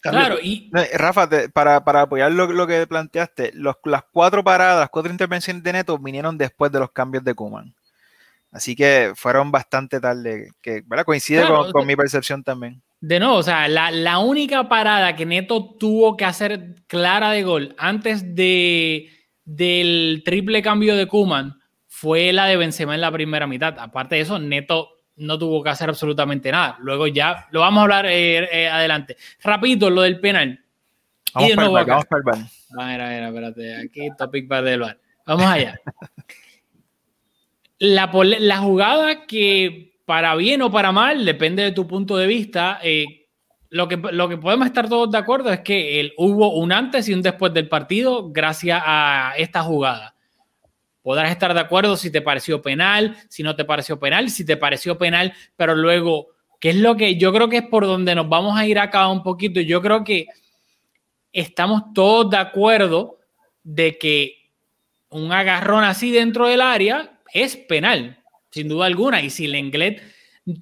Claro, y... Rafa, te, para, para, apoyar lo, lo que planteaste, los, las cuatro paradas, las cuatro intervenciones de Neto vinieron después de los cambios de Kuman. Así que fueron bastante tarde, que ¿verdad? coincide claro, con, con mi percepción también. de nuevo, o sea, la, la, única parada que Neto tuvo que hacer clara de gol antes de, del triple cambio de Kuman fue la de Benzema en la primera mitad. Aparte de eso, Neto no tuvo que hacer absolutamente nada. Luego ya lo vamos a hablar eh, eh, adelante. Rapidito, lo del penal. Vamos para el vamos para el. A ver, a ver, espérate. Aquí topic bar del bar. Vamos allá. la, la jugada que para bien o para mal, depende de tu punto de vista, eh, lo, que, lo que podemos estar todos de acuerdo es que el- hubo un antes y un después del partido gracias a esta jugada. Podrás estar de acuerdo si te pareció penal, si no te pareció penal, si te pareció penal, pero luego, ¿qué es lo que yo creo que es por donde nos vamos a ir acá un poquito? Yo creo que estamos todos de acuerdo de que un agarrón así dentro del área es penal, sin duda alguna. Y si el inglés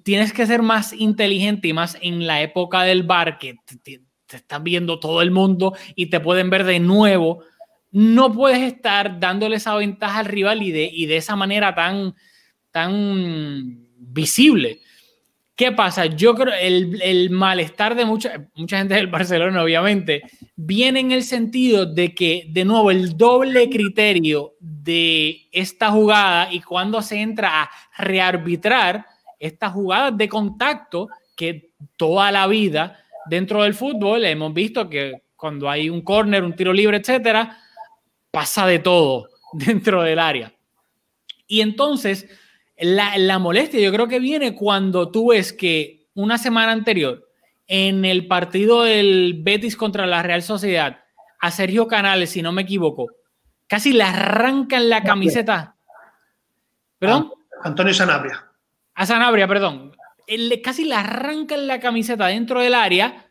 tienes que ser más inteligente y más en la época del bar que te, te- te está viendo todo el mundo y te pueden ver de nuevo, no puedes estar dándole esa ventaja al rival y de, y de esa manera tan, tan visible. ¿Qué pasa? Yo creo el, el malestar de mucha, mucha gente del Barcelona, obviamente, viene en el sentido de que, de nuevo, el doble criterio de esta jugada y cuando se entra a rearbitrar estas jugadas de contacto que toda la vida dentro del fútbol hemos visto que cuando hay un córner, un tiro libre, etcétera, pasa de todo dentro del área. Y entonces, la, la molestia yo creo que viene cuando tú ves que una semana anterior, en el partido del Betis contra la Real Sociedad, a Sergio Canales, si no me equivoco, casi le arrancan la camiseta. ¿Perdón? Antonio Sanabria. A Sanabria, perdón. Casi le arrancan la camiseta dentro del área.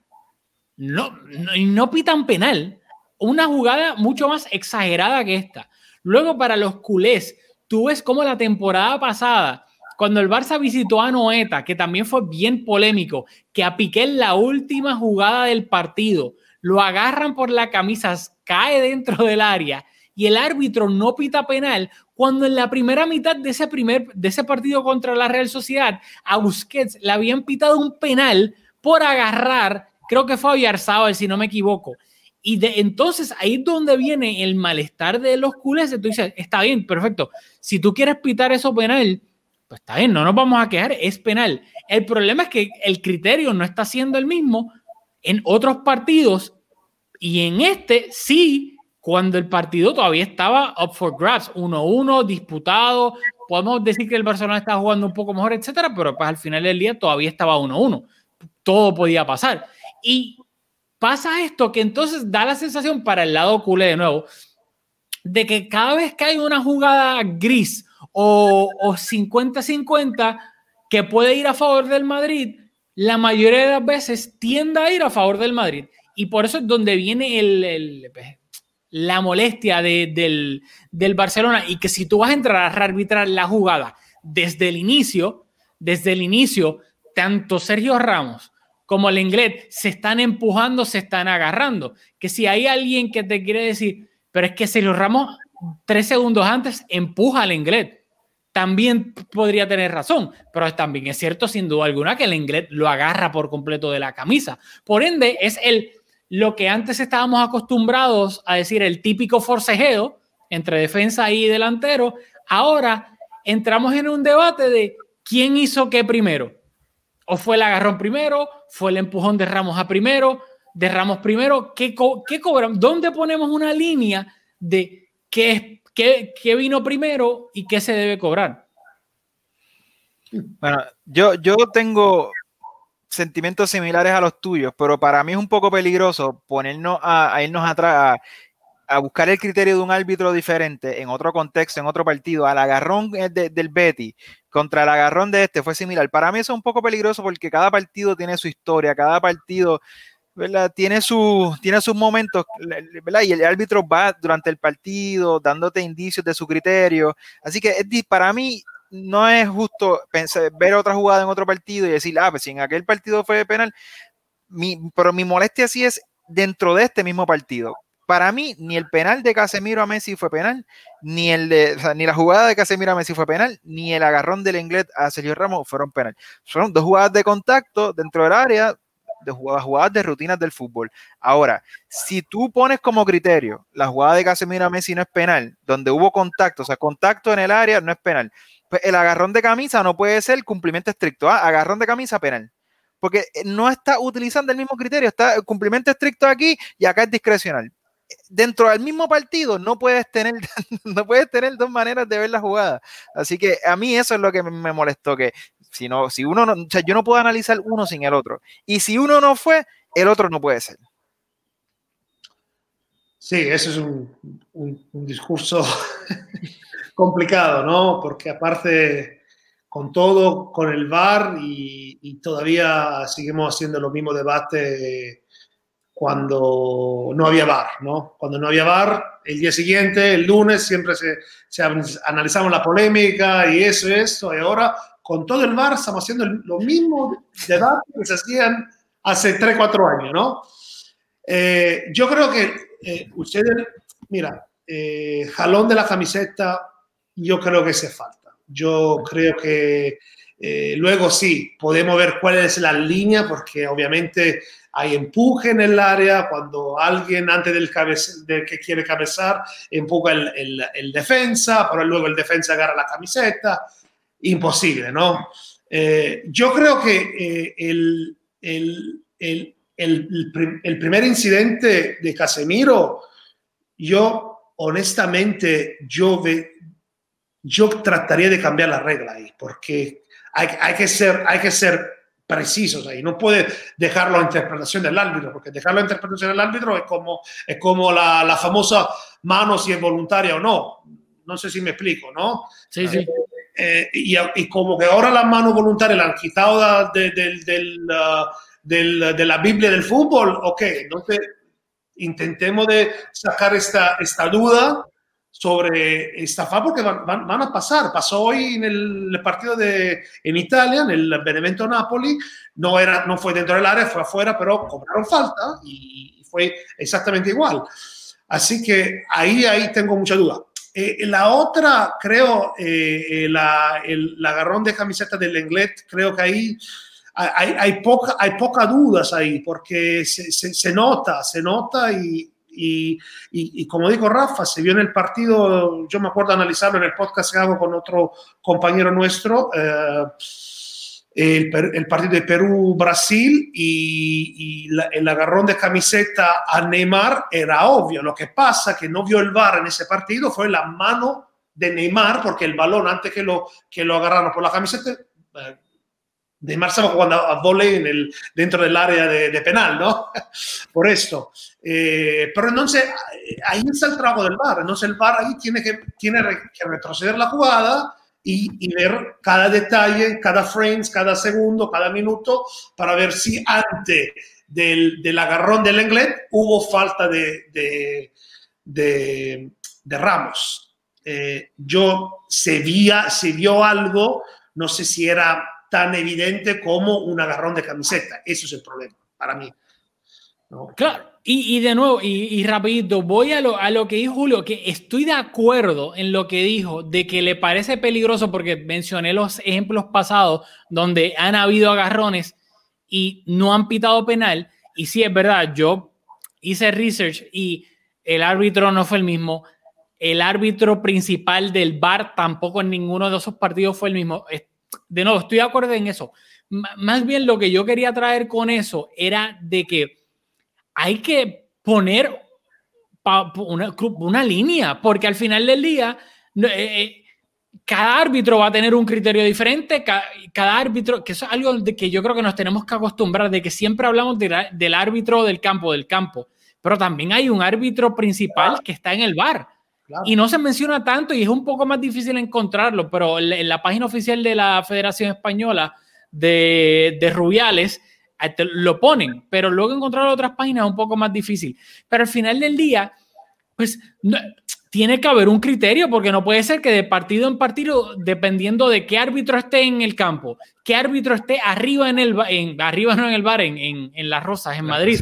No, no, y no pitan penal. Una jugada mucho más exagerada que esta. Luego, para los culés, tú ves como la temporada pasada, cuando el Barça visitó a Noeta, que también fue bien polémico, que a Piqué en la última jugada del partido lo agarran por la camisa, cae dentro del área y el árbitro no pita penal, cuando en la primera mitad de ese, primer, de ese partido contra la Real Sociedad, a Busquets le habían pitado un penal por agarrar, creo que fue a Villarzábal, si no me equivoco. Y de, entonces ahí es donde viene el malestar de los culés. Tú dices, está bien, perfecto. Si tú quieres pitar eso penal, pues está bien, no nos vamos a quejar, es penal. El problema es que el criterio no está siendo el mismo en otros partidos y en este sí, cuando el partido todavía estaba up for grabs, 1-1, disputado. Podemos decir que el Barcelona está jugando un poco mejor, etcétera, pero pues al final del día todavía estaba 1-1. Todo podía pasar. Y pasa esto que entonces da la sensación para el lado culé de nuevo de que cada vez que hay una jugada gris o, o 50-50 que puede ir a favor del Madrid, la mayoría de las veces tiende a ir a favor del Madrid. Y por eso es donde viene el, el, la molestia de, del, del, Barcelona. Y que si tú vas a entrar a arbitrar la jugada desde el inicio, desde el inicio, tanto Sergio Ramos como el inglés se están empujando, se están agarrando. Que si hay alguien que te quiere decir, pero es que Sergio Ramos tres segundos antes empuja al inglés también podría tener razón, pero también es cierto sin duda alguna que el inglés lo agarra por completo de la camisa. Por ende, es el, lo que antes estábamos acostumbrados a decir, el típico forcejeo entre defensa y delantero. Ahora entramos en un debate de quién hizo qué primero. O fue el agarrón primero, fue el empujón de Ramos a primero, de Ramos primero. ¿Qué, co qué cobran? ¿Dónde ponemos una línea de qué ¿Qué, ¿Qué, vino primero y qué se debe cobrar? Bueno, yo, yo tengo sentimientos similares a los tuyos, pero para mí es un poco peligroso ponernos a, a irnos atrás a, buscar el criterio de un árbitro diferente en otro contexto, en otro partido. Al agarrón de, del Betty contra el agarrón de este fue similar. Para mí es un poco peligroso porque cada partido tiene su historia, cada partido. Tiene, su, tiene sus momentos. Y el árbitro va durante el partido dándote indicios de su criterio. Así que para mí no es justo pensar, ver otra jugada en otro partido y decir, ah, pues si en aquel partido fue penal, pero mi molestia sí es dentro de este mismo partido. Para mí, ni el penal de Casemiro a Messi fue penal, ni, el de, ni la jugada de Casemiro a Messi fue penal, ni el agarrón del inglés a Sergio Ramos fueron penal. Fueron dos jugadas de contacto dentro del área, de jugadas, de rutinas del fútbol. Ahora, si tú pones como criterio la jugada de Casemiro a Messi no es penal, donde hubo contacto, o sea, contacto en el área no es penal, pues el agarrón de camisa no puede ser cumplimiento estricto. ¿ah? Agarrón de camisa penal. Porque no está utilizando el mismo criterio, está cumplimiento estricto aquí y acá es discrecional dentro del mismo partido no puedes tener no puedes tener dos maneras de ver la jugada. Así que a mí eso es lo que me molestó que si no si uno no, o sea, yo no puedo analizar uno sin el otro. Y si uno no fue, el otro no puede ser. Sí, ese es un, un, un discurso complicado, ¿no? Porque aparte con todo, con el VAR y, y todavía seguimos haciendo los mismos debates cuando no había bar, ¿no? Cuando no había bar, el día siguiente, el lunes, siempre se, se analizamos la polémica y eso, eso, y ahora con todo el bar estamos haciendo lo mismo debate que se hacían hace 3, 4 años, ¿no? Eh, yo creo que eh, ustedes, mira, eh, jalón de la camiseta, yo creo que se falta. Yo creo que eh, luego sí, podemos ver cuál es la línea, porque obviamente hay empuje en el área, cuando alguien antes del, de que quiere cabezar empuja el, el, el, defensa, pero luego el defensa agarra la camiseta, imposible, ¿no? Eh, yo creo que eh, el, el, el, primer incidente de Casemiro, yo honestamente, yo, ve, yo trataría de cambiar la regla ahí, porque hay, hay, que ser, hay que ser precisos ahí. No puede dejarlo a interpretación del árbitro, porque dejarlo a interpretación del árbitro es como, es como la, la famosa mano si es voluntaria o no. No sé si me explico, ¿no? Sí, sí. Eh, y, y, como que ahora la mano voluntaria la han quitado de, de, de, de, de la Biblia del fútbol, ok, entonces intentemos de sacar esta, esta duda sobre estafar porque van, van, a pasar. Pasó hoy en el partido de, en Italia, en el Benevento Napoli, no, era, no fue dentro del área, fue afuera, pero cobraron falta y fue exactamente igual. Así que ahí, ahí tengo mucha duda. Eh, la otra, creo, eh, la, el, agarrón de camiseta del Lenglet, creo que ahí hay, hay, poca, hay pocas dudas ahí, porque se, se, se nota, se nota y, y, y, y, como dijo Rafa, se vio en el partido, yo me acuerdo analizarlo en el podcast que hago con otro compañero nuestro, eh, el, el, partido de Perú-Brasil y, y la, el agarrón de camiseta a Neymar era obvio. Lo que pasa que no vio el VAR en ese partido fue la mano de Neymar, porque el balón antes que lo, que lo agarraron por la camiseta, eh, Neymar estaba jugando a volei en el, dentro del área de, de penal, ¿no? Por esto. Eh, pero entonces ahí está el trabajo del VAR. Entonces el VAR ahí tiene que, tiene que retroceder la jugada y, y, ver cada detalle, cada frames, cada segundo, cada minuto, para ver si antes del, del agarrón del Englet hubo falta de, de, de, de Ramos. Eh, yo se, vía, se vio algo, no sé si era tan evidente como un agarrón de camiseta. Eso es el problema para mí. Claro, y, de nuevo, y, y voy a lo, a lo que dijo Julio, que estoy de acuerdo en lo que dijo, de que le parece peligroso, porque mencioné los ejemplos pasados donde han habido agarrones y no han pitado penal. Y sí, es verdad, yo hice research y el árbitro no fue el mismo. El árbitro principal del VAR tampoco en ninguno de esos partidos fue el mismo de nuevo, estoy de acuerdo en eso. M más bien lo que yo quería traer con eso era de que hay que poner una, una línea, porque al final del día, eh, eh, cada árbitro va a tener un criterio diferente, cada, cada, árbitro, que eso es algo de que yo creo que nos tenemos que acostumbrar, de que siempre hablamos de la, del árbitro del campo, del campo, pero también hay un árbitro principal que está en el bar. Claro. Y no se menciona tanto y es un poco más difícil encontrarlo, pero en la página oficial de la Federación Española de, de Rubiales lo ponen, pero luego encontrar otras páginas es un poco más difícil. Pero al final del día, pues no, tiene que haber un criterio, porque no puede ser que de partido en partido, dependiendo de qué árbitro esté en el campo, qué árbitro esté arriba en el en, arriba no en el bar, en, en, en Las Rosas, en Madrid,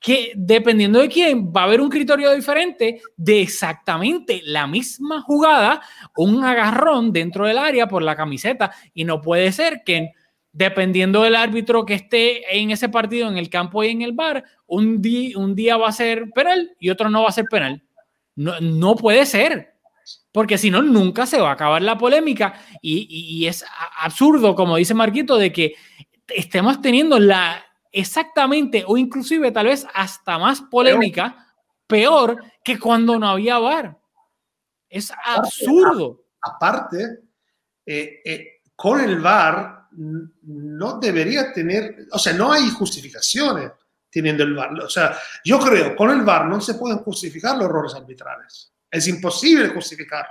que dependiendo de quién va a haber un criterio diferente de exactamente la misma jugada, un agarrón dentro del área por la camiseta y no puede ser que dependiendo del árbitro que esté en ese partido, en el campo y en el bar, un, día, un día va a ser penal y otro no va a ser penal. No, no puede ser, porque si no, nunca se va a acabar la polémica y, y es absurdo, como dice Marquito, de que estemos teniendo la exactamente o inclusive tal vez hasta más polémica, peor que cuando no había VAR. Es absurdo. Aparte, eh, eh, con el VAR no debería tener, o sea, no hay justificaciones teniendo el VAR. O sea, yo creo, con el VAR no se pueden justificar los errores arbitrales. Es imposible justificar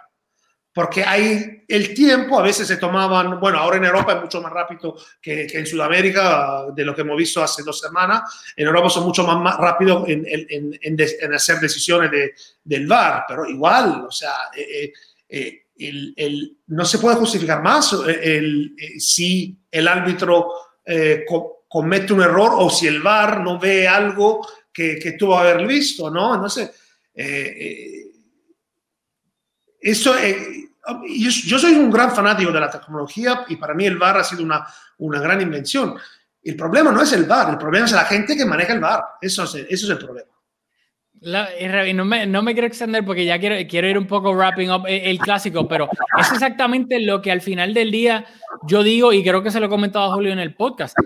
porque hay el tiempo, a veces se tomaban, bueno, ahora en Europa es mucho más rápido que, en Sudamérica, de lo que hemos visto hace dos semanas, en Europa son mucho más, rápidos en, en, hacer decisiones de, del VAR, pero igual, o sea, eh, eh, eh, el, no se puede justificar más el, si el árbitro comete un error o si el VAR no ve algo que, que tuvo que haber visto, ¿no? Entonces, eso, eh, yo, soy un gran fanático de la tecnología y para mí el VAR ha sido una, una gran invención. El problema no es el VAR, el problema es la gente que maneja el VAR. Eso es, eso es el problema. no, me, no, me, quiero extender porque ya quiero, quiero ir un poco wrapping up el, el, clásico, pero es exactamente lo que al final del día yo digo, y creo que se lo he comentado a Julio en el podcast,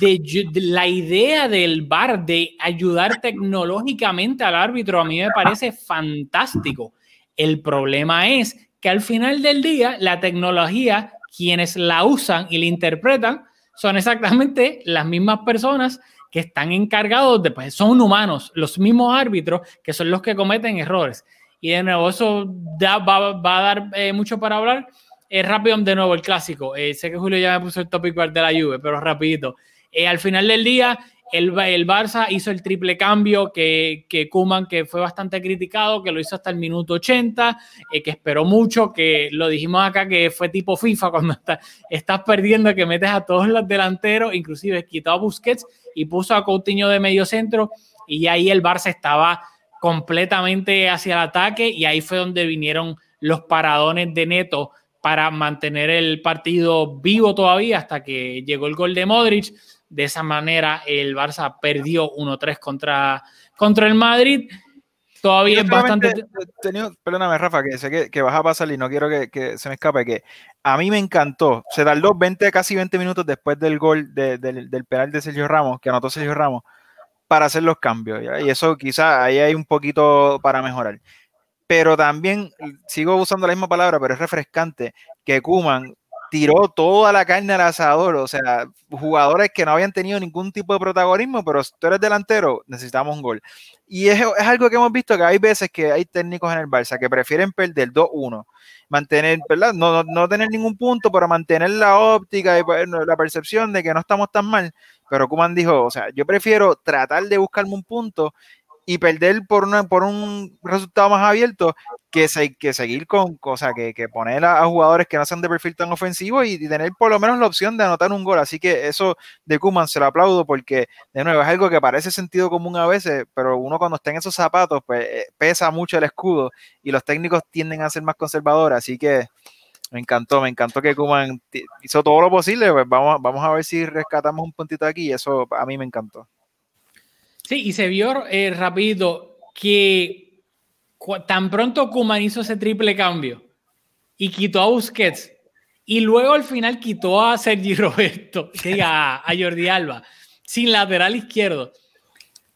de, de, la idea del VAR de ayudar tecnológicamente al árbitro a mí me parece fantástico. El problema es que al final del día, la tecnología, quienes la usan y la interpretan, son exactamente las mismas personas que están encargados de, pues son humanos, los mismos árbitros que son los que cometen errores. Y de nuevo, eso da, va, va, a dar eh, mucho para hablar. Eh, rápido, de nuevo, el clásico. Eh, sé que Julio ya me puso el tópico de la lluvia, pero rapidito. Eh, al final del día, el, Barça hizo el triple cambio que, que Kuman, que fue bastante criticado, que lo hizo hasta el minuto 80, eh, que esperó mucho, que lo dijimos acá que fue tipo FIFA cuando está, estás perdiendo, que metes a todos los delanteros, inclusive quitó a Busquets y puso a Coutinho de medio centro y ahí el Barça estaba completamente hacia el ataque y ahí fue donde vinieron los paradones de Neto para mantener el partido vivo todavía hasta que llegó el gol de Modric de esa manera el Barça perdió 1-3 contra, contra el Madrid. Todavía es bastante... Tenido, perdóname, Rafa, que sé que, que, vas a pasar y no quiero que, que, se me escape, que a mí me encantó. Se tardó 20, casi 20 minutos después del gol de, de, del penal de Sergio Ramos, que anotó Sergio Ramos, para hacer los cambios. ¿ya? Y eso quizás ahí hay un poquito para mejorar. Pero también, sigo usando la misma palabra, pero es refrescante que Kuman tiró toda la carne al asador, o sea, jugadores que no habían tenido ningún tipo de protagonismo, pero si tú eres delantero, necesitamos un gol. Y es, es algo que hemos visto que hay veces que hay técnicos en el Barça que prefieren perder 2-1, mantener, ¿verdad? No, no, no, tener ningún punto, pero mantener la óptica y la percepción de que no estamos tan mal. Pero Kuman dijo, o sea, yo prefiero tratar de buscarme un punto y perder por, una, por un resultado más abierto que, se, que seguir con cosas, que, que, poner a, jugadores que no sean de perfil tan ofensivo y, tener por lo menos la opción de anotar un gol. Así que eso de Kuman se lo aplaudo porque, de nuevo, es algo que parece sentido común a veces, pero uno cuando está en esos zapatos, pues eh, pesa mucho el escudo y los técnicos tienden a ser más conservadores. Así que me encantó, me encantó que Kuman hizo todo lo posible. Pues vamos, vamos a ver si rescatamos un puntito aquí eso a mí me encantó. Sí, y se vio eh, rápido que tan pronto Kuman hizo ese triple cambio y quitó a Busquets y luego al final quitó a Sergi Roberto, a, a Jordi Alba, sin lateral izquierdo.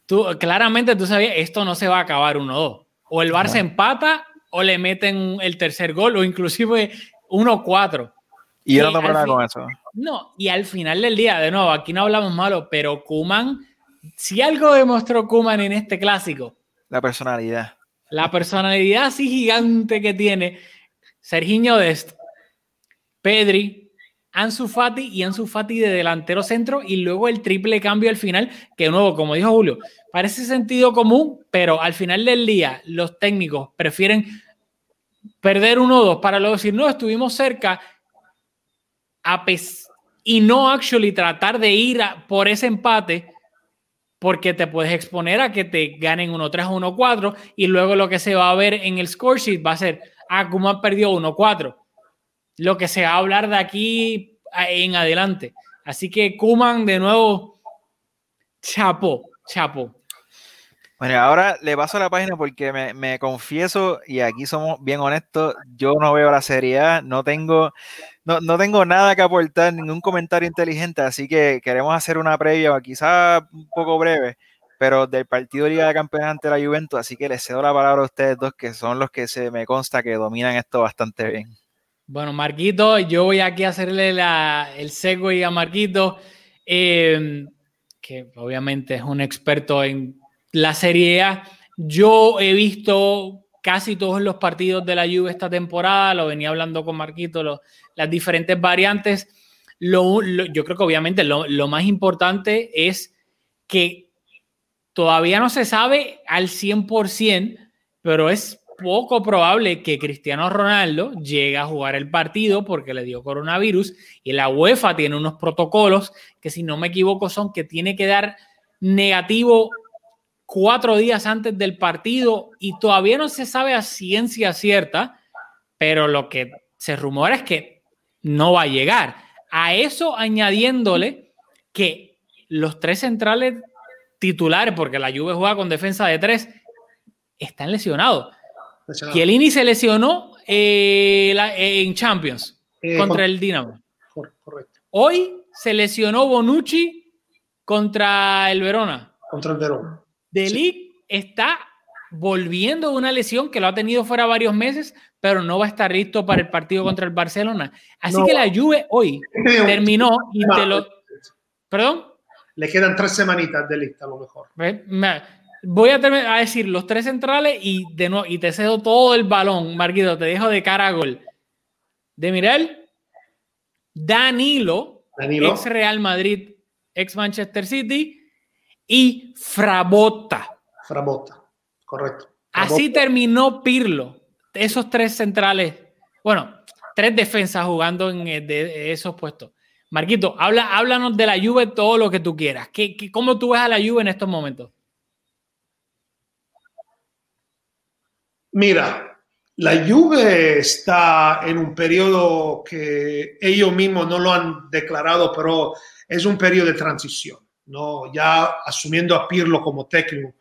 Tú, claramente tú sabías, esto no se va a acabar 1-2. O el Barça no. empata o le meten el tercer gol o inclusive 1-4. Y yo no tengo problema con eso. No, y al final del día, de nuevo, aquí no hablamos malo, pero Kuman si algo demostró Kuman en este clásico, la personalidad. La personalidad así gigante que tiene Serginho Dest, Pedri, Ansu Fati y Ansu Fati de delantero centro y luego el triple cambio al final, que de nuevo, como dijo Julio, parece sentido común, pero al final del día los técnicos prefieren perder uno o dos para luego decir, no, estuvimos cerca a y no actually tratar de ir a, por ese empate porque te puedes exponer a que te ganen 1-3 o 1-4 y luego lo que se va a ver en el score sheet va a ser, ah, Kuman perdió 1-4. Lo que se va a hablar de aquí en adelante. Así que Kuman de nuevo, chapo, chapo. Bueno, ahora le paso la página porque me, me, confieso, y aquí somos bien honestos, yo no veo la Serie A, no tengo, no, no, tengo nada que aportar, ningún comentario inteligente, así que queremos hacer una previa, quizá un poco breve, pero del partido de Liga de Campeones ante la Juventus, así que les cedo la palabra a ustedes dos, que son los que se me consta que dominan esto bastante bien. Bueno, Marquito, yo voy aquí a hacerle el segue a Marquito, eh, que obviamente es un experto en la Serie A. Yo he visto casi todos los partidos de la Juve esta temporada, lo venía hablando con Marquito, lo, las diferentes variantes. Lo, lo, yo creo que obviamente lo, más importante es que todavía no se sabe al 100%, pero es poco probable que Cristiano Ronaldo llegue a jugar el partido porque le dio coronavirus y la UEFA tiene unos protocolos que si no me equivoco son que tiene que dar negativo cuatro días antes del partido y todavía no se sabe a ciencia cierta, pero lo que se rumora es que no va a llegar. A eso añadiéndole que los tres centrales titulares, porque la Juve juega con defensa de tres, están lesionados. Chiellini se lesionó eh, la, en Champions eh, contra con, el Dinamo. Correcto. Hoy se lesionó Bonucci contra el Verona. Contra el Verona. De sí. está volviendo de una lesión que lo ha tenido fuera varios meses, pero no va a estar listo para el partido contra el Barcelona. Así no. que la Juve hoy terminó y te lo... ¿Perdón? Le quedan tres semanitas de lista a lo mejor. Voy a, a, decir los tres centrales y, de nuevo, y te cedo todo el balón, Marquito, te dejo de cara a gol. De Mirel, Danilo, Danilo, ex Real Madrid, ex Manchester City, y Frabotta. Frabotta, correcto. Frabotta. Así terminó Pirlo. Esos tres centrales, bueno, tres defensas jugando en eh, de esos puestos. Marquito, habla, háblanos de la Juve todo lo que tú quieras. ¿Qué, qué, ¿Cómo tú ves a la Juve en estos momentos? Mira, la Juve está en un periodo que ellos mismos no lo han declarado, pero es un periodo de transición. ¿No? ya asumiendo a Pirlo como técnico,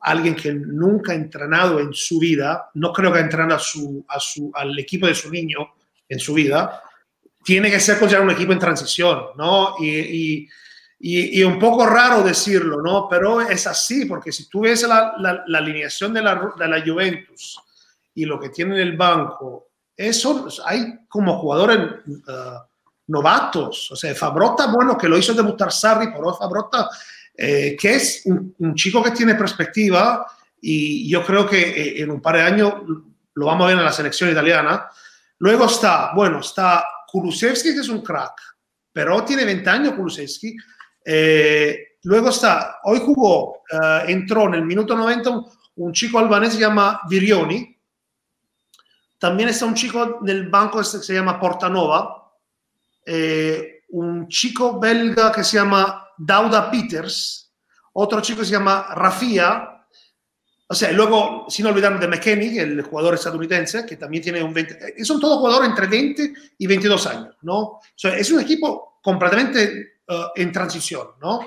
alguien que nunca ha entrenado en su vida, no creo que ha a su, a su, al equipo de su niño en su vida, tiene que ser considerado un equipo en transición, ¿no? Y, y, y, un poco raro decirlo, ¿no? Pero es así, porque si tú ves la, la, la alineación de la, de la Juventus y lo que tiene en el banco, eso hay como jugadores... Uh, novatos. O sea, Fabrota, bueno, que lo hizo debutar Sarri, pero Fabrota, eh, que es un, chico que tiene perspectiva y yo creo que eh, en un par de años lo vamos a ver en la selección italiana. Luego está, bueno, está Kulusevski, que es un crack, pero tiene 20 años Kulusevski. Eh, luego está, hoy jugó, uh, entró en el minuto 90 un, chico albanés que se llama Virioni. También está un chico del banco que se llama Portanova, eh, un chico belga que se llama Dauda Peters, otro chico que se llama Rafia, o sea, luego, sin olvidarnos de McKenny, el jugador estadounidense, que también tiene un 20, eh, son todos jugadores entre 20 y 22 años, ¿no? O sea, es un equipo completamente uh, en transición, ¿no?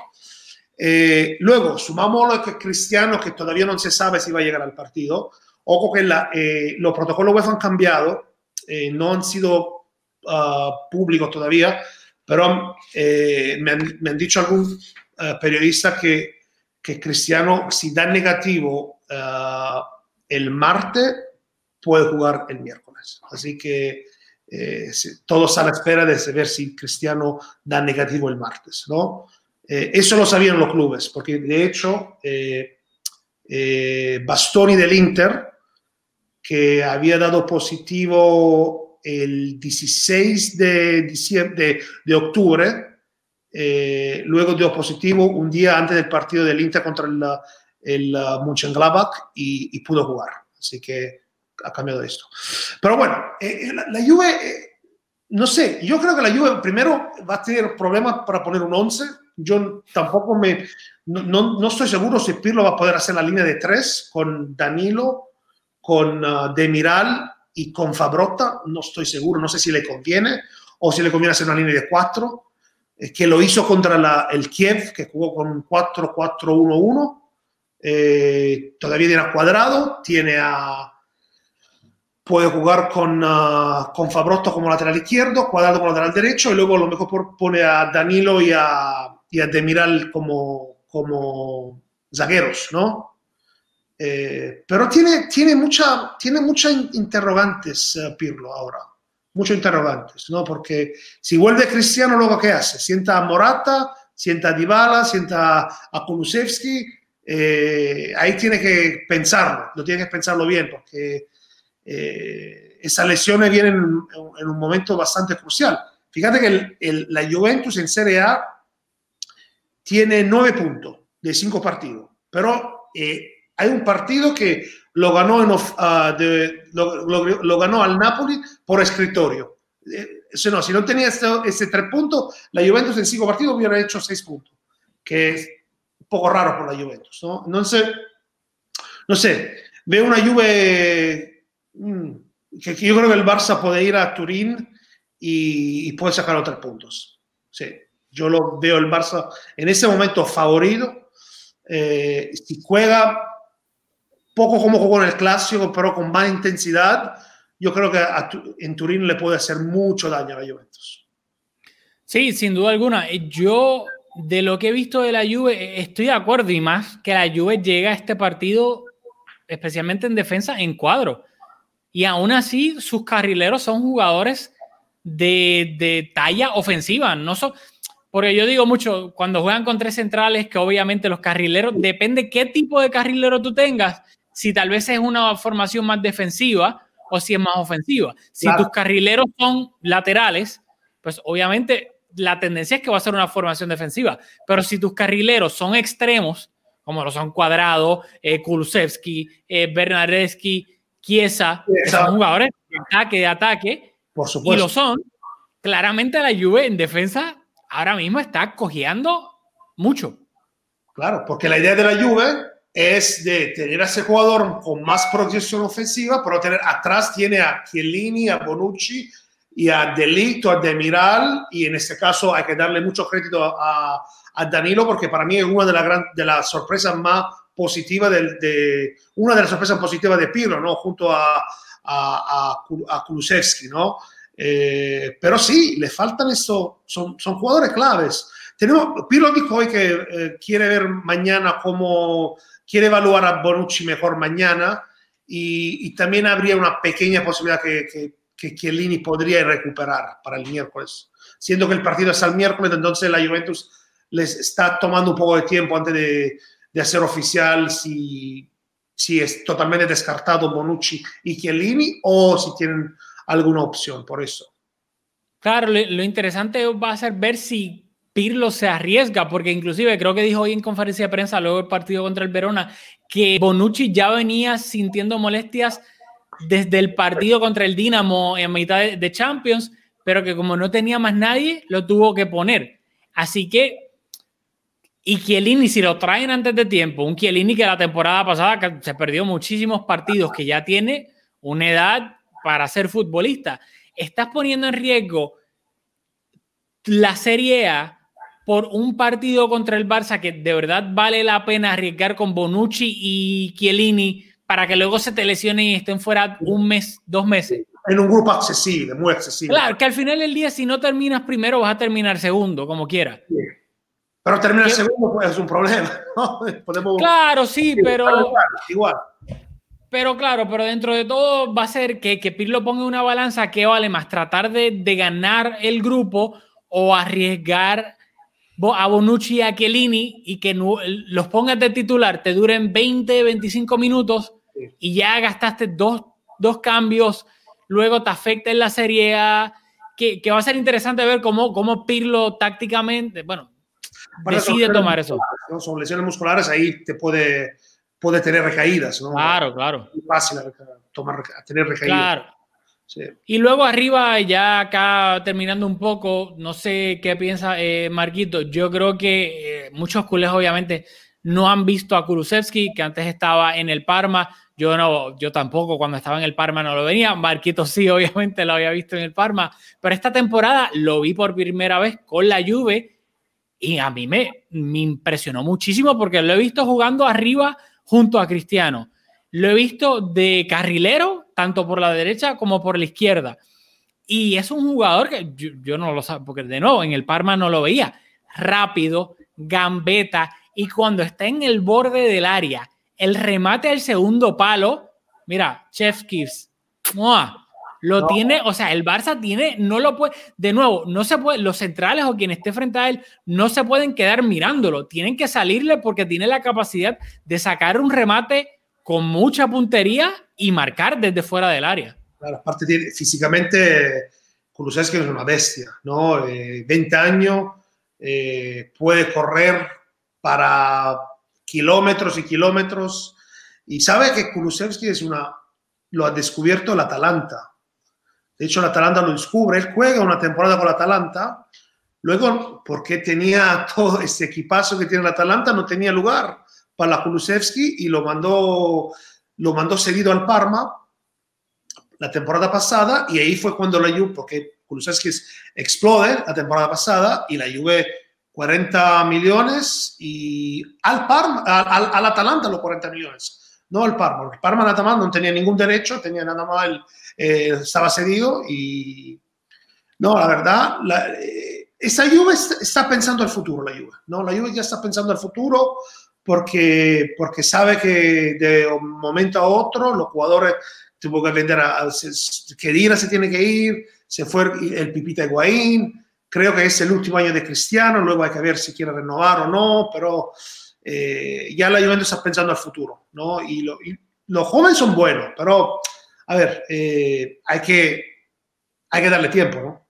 Eh, luego, sumamos lo que Cristiano, que todavía no se sabe si va a llegar al partido. Ojo que la, eh, los protocolos web han cambiado, eh, no han sido uh, todavía, pero eh, me, han, dicho algún uh, periodista que, que, Cristiano, si da negativo uh, el martes, puede jugar el miércoles. Así que eh, todos a la espera de saber si Cristiano da negativo el martes, ¿no? Eh, eso lo sabían los clubes, porque de hecho eh, Bastoni del Inter, que había dado positivo el 16 de, diciembre, de, octubre, eh, luego dio positivo un día antes del partido del Inter contra el, el uh, y, pudo jugar. Así que ha cambiado esto. Pero bueno, eh, la, la, Juve, eh, no sé, yo creo que la Juve primero va a tener problemas para poner un 11. Yo tampoco me, no, no, no, estoy seguro si Pirlo va a poder hacer la línea de tres con Danilo, con uh, Demiral y con Fabrotta no estoy seguro, no sé si le conviene o si le conviene hacer una línea de cuatro. eh, que lo hizo contra la, el Kiev, que jugó con 4-4-1-1. Eh, todavía tiene a Cuadrado, tiene a... Puede jugar con, uh, con Fabrotto como lateral izquierdo, Cuadrado como lateral derecho, y luego a lo mejor pone a Danilo y a, y a Demiral como, como zagueros, ¿no? Eh, pero tiene, tiene, mucha, tiene muchas interrogantes uh, Pirlo ahora muchos interrogantes, ¿no? Porque si vuelve Cristiano, luego ¿qué hace? Sienta a Morata, sienta a Dybala, sienta a Kulusevski, eh, ahí tiene que pensarlo, lo tiene que pensarlo bien, porque eh, esas lesiones vienen en, en, un momento bastante crucial. Fíjate que el, el, la Juventus en Serie A tiene nueve puntos de cinco partidos, pero eh, hay un partido que lo ganó, uh, lo, ganó al Napoli por escritorio. Eh, no, si no tenía este, este, tres puntos, la Juventus en cinco partidos hubiera hecho seis puntos, que es un poco raro por la Juventus. ¿no? Entonces, no sé, veo una Juve mmm, que, yo creo que el Barça puede ir a Turín y, y puede sacar los tres puntos. Sí, yo lo veo el Barça en ese momento favorito. Eh, si juega poco como jugó en el clásico, pero con más intensidad, yo creo que en Turín le puede hacer mucho daño a la Juventus. Sí, sin duda alguna. Yo, de lo que he visto de la Juve, estoy de acuerdo y más que la Juve llega a este partido, especialmente en defensa, en cuadro. Y aún así, sus carrileros son jugadores de, de talla ofensiva. No son, porque yo digo mucho, cuando juegan con tres centrales, que obviamente los carrileros, depende qué tipo de carrilero tú tengas, si tal vez es una formación más defensiva o si es más ofensiva. Si claro. tus carrileros son laterales, pues obviamente la tendencia es que va a ser una formación defensiva. Pero si tus carrileros son extremos, como lo son Cuadrado, eh, Kulusevski, eh, Bernardeschi, Chiesa, son jugadores de ataque, de ataque, Por supuesto. y lo son, claramente la Juve en defensa ahora mismo está cojeando mucho. Claro, porque la idea de la Juve es de tener a ese jugador con más proyección ofensiva, pero tener atrás tiene a Chiellini, a Bonucci y a Delito, a Demiral, y en este caso hay que darle mucho crédito a, a Danilo porque para mí es una de las gran, de las sorpresas más positivas de, una de las sorpresas positivas de Pirlo, ¿no? Junto a, a, Kulusevski, ¿no? Eh, pero sí, le faltan eso, son, son jugadores claves. Tenemos, Pirlo dijo hoy que eh, quiere ver mañana cómo quiere evaluar a Bonucci mejor mañana y, y también habría una pequeña posibilidad que, que, que, Chiellini podría recuperar para el miércoles. Siendo que el partido es el miércoles, entonces la Juventus les está tomando un poco de tiempo antes de, de hacer oficial si, si es totalmente descartado Bonucci y Chiellini o si tienen alguna opción por eso. Claro, lo, lo interesante va a ser ver si Pirlo se arriesga, porque inclusive creo que dijo hoy en conferencia de prensa, luego del partido contra el Verona, que Bonucci ya venía sintiendo molestias desde el partido contra el Dinamo en mitad de, Champions, pero que como no tenía más nadie, lo tuvo que poner. Así que, y Chiellini, si lo traen antes de tiempo, un Chiellini que la temporada pasada se perdió muchísimos partidos, que ya tiene una edad para ser futbolista, estás poniendo en riesgo la Serie A por un partido contra el Barça que de verdad vale la pena arriesgar con Bonucci y Chiellini para que luego se te lesionen y estén fuera un mes, dos meses. En un grupo accesible, muy accesible. Claro, que al final del día, si no terminas primero, vas a terminar segundo, como quieras. Sí. Pero terminar ¿Qué? segundo pues, es un problema. ¿no? Podemos... Claro, sí, pero. Igual. Pero claro, pero dentro de todo va a ser que, que Pirlo ponga una balanza que vale más tratar de, de ganar el grupo o arriesgar a Bonucci y a Chiellini y que los pongas de titular, te duren 20, 25 minutos y ya gastaste dos, dos cambios, luego te afecta en la Serie A, que, que va a ser interesante ver cómo, cómo Pirlo tácticamente, bueno, bueno decide tomar eso. ¿no? Son lesiones musculares, ahí te puede, puede tener recaídas. ¿no? Claro, claro. Es fácil tomar, tener recaídas. Claro. Y luego arriba, ya acá terminando un poco, no sé qué piensa eh, Marquito. Yo creo que eh, muchos culés, obviamente, no han visto a Kulusevski, que antes estaba en el Parma. Yo no, yo tampoco cuando estaba en el Parma no lo venía. Marquito sí, obviamente lo había visto en el Parma, pero esta temporada lo vi por primera vez con la Juve y a mí me, me impresionó muchísimo porque lo he visto jugando arriba junto a Cristiano. Lo he visto de carrilero, tanto por la derecha como por la izquierda. Y es un jugador que yo, yo no lo sé, porque de nuevo en el Parma no lo veía. Rápido, gambeta, y cuando está en el borde del área, el remate al segundo palo, mira, Chef Kiss, lo No. tiene, o sea, el Barça tiene, no lo puede, de nuevo, no se puede, los centrales o quien esté frente a él, no se pueden quedar mirándolo, tienen que salirle porque tiene la capacidad de sacar un remate con mucha puntería y marcar desde fuera del área. Claro, aparte físicamente Kulusevski es una bestia, ¿no? Eh, 20 años, eh, puede correr para kilómetros y kilómetros y sabe que Kulusevski es una, lo ha descubierto el Atalanta. De hecho, el Atalanta lo descubre, él juega una temporada con el Atalanta, luego porque tenía todo este equipazo que tiene el Atalanta, no tenía lugar para Kulusevski y lo mandó, lo mandó seguido al Parma la temporada pasada y ahí fue cuando la Juve, porque Kulusevski explode la temporada pasada y la Juve 40 millones y al Parma, al, al Atalanta los 40 millones, no al Parma, el Parma nada más no tenía ningún derecho, tenía nada más, eh, estaba cedido y no, la verdad, la, eh, esa Juve está, está, pensando al futuro, la Juve, ¿no? La Juve ya está pensando al futuro porque, porque sabe que de un momento a otro los jugadores tuvo que vender a, a Kedira se tiene que ir, se fue el Pipita Higuaín, creo que es el último año de Cristiano, luego hay que ver si quiere renovar o no, pero eh, ya la Juventus está pensando al futuro, ¿no? Y, lo, y los jóvenes son buenos, pero, a ver, eh, hay, que, hay que darle tiempo, ¿no?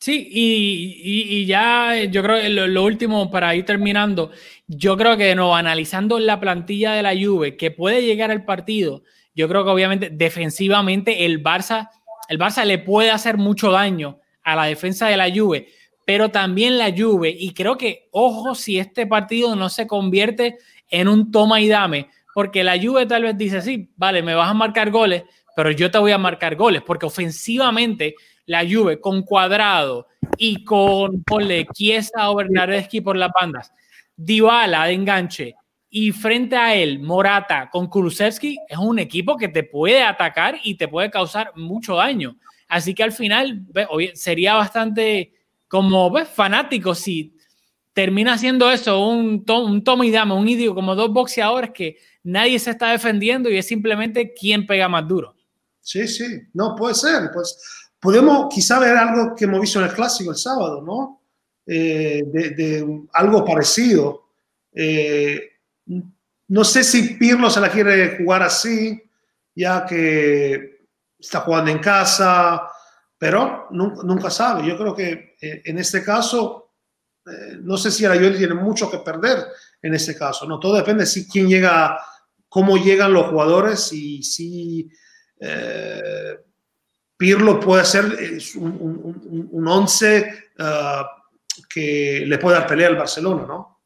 Sí, y, y, ya yo creo que lo, lo, último para ir terminando, yo creo que no, analizando la plantilla de la Juve, que puede llegar al partido, yo creo que obviamente defensivamente el Barça, el Barça le puede hacer mucho daño a la defensa de la Juve, pero también la Juve, y creo que, ojo, si este partido no se convierte en un toma y dame, porque la Juve tal vez dice, sí, vale, me vas a marcar goles, pero yo te voy a marcar goles, porque ofensivamente la Juve con Cuadrado y con, ponle, Chiesa o Bernardeschi por las bandas, Dybala de enganche, y frente a él, Morata con Kulusevski, es un equipo que te puede atacar y te puede causar mucho daño. Así que al final sería bastante como ¿ves? fanático si termina siendo eso, un, to un toma y dama, un idioma, como dos boxeadores que nadie se está defendiendo y es simplemente quién pega más duro. Sí, sí, no puede ser. Pues podemos quizá ver algo que hemos visto en el clásico el sábado, ¿no? Eh, de, de, algo parecido. Eh, no sé si Pirlo se la quiere jugar así, ya que está jugando en casa, pero nunca, nunca sabe. Yo creo que eh, en este caso, eh, no sé si Juventus tiene mucho que perder en este caso. No, todo depende de si quién llega, cómo llegan los jugadores y si eh, Pirlo puede ser un, un, un once uh, que le pueda dar pelea al Barcelona, ¿no?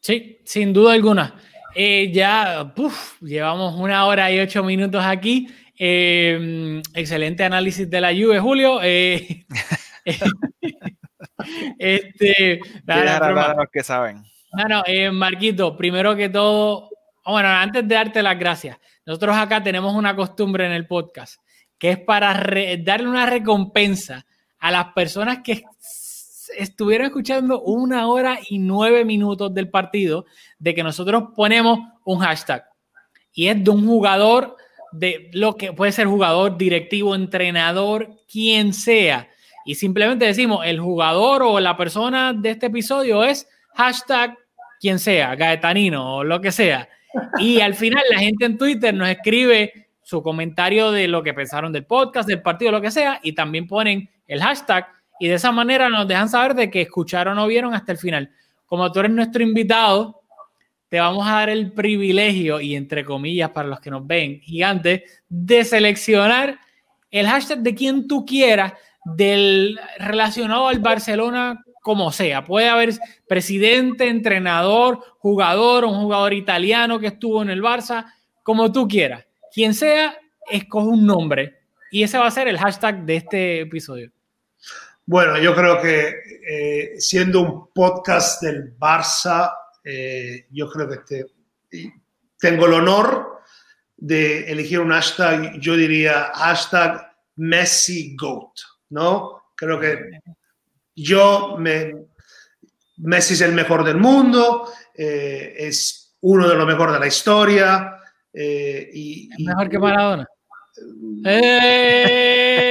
Sí, sin duda alguna. Eh, ya uf, llevamos una hora y ocho minutos aquí. Eh, excelente análisis de la Juve, Julio. Eh, este, nada, nada, los que saben. No, no, eh, Marquito, primero que todo, bueno, antes de darte las gracias, nosotros acá tenemos una costumbre en el podcast que es para darle una recompensa a las personas que estuvieron escuchando una hora y nueve minutos del partido, de que nosotros ponemos un hashtag y es de un jugador de lo que puede ser jugador, directivo, entrenador, quien sea. Y simplemente decimos el jugador o la persona de este episodio es hashtag quien sea, Gaetanino o lo que sea. Y al final la gente en Twitter nos escribe su comentario de lo que pensaron del podcast, del partido, lo que sea, y también ponen el hashtag y de esa manera nos dejan saber de que escucharon o vieron hasta el final. Como tú eres nuestro invitado, te vamos a dar el privilegio, y entre comillas para los que nos ven, gigante, de seleccionar el hashtag de quien tú quieras del relacionado al Barcelona como sea. Puede haber presidente, entrenador, jugador, un jugador italiano que estuvo en el Barça, como tú quieras. Quien sea, escoge un nombre y ese va a ser el hashtag de este episodio. Bueno, yo creo que eh, siendo un podcast del Barça, eh, yo creo que este, tengo el honor de elegir un hashtag, yo diría hashtag Messi Goat, ¿no? Creo que yo me, Messi es el mejor del mundo, eh, es uno de los mejores de la historia. Eh, y, ¿Es mejor que Maradona? ¡Eh!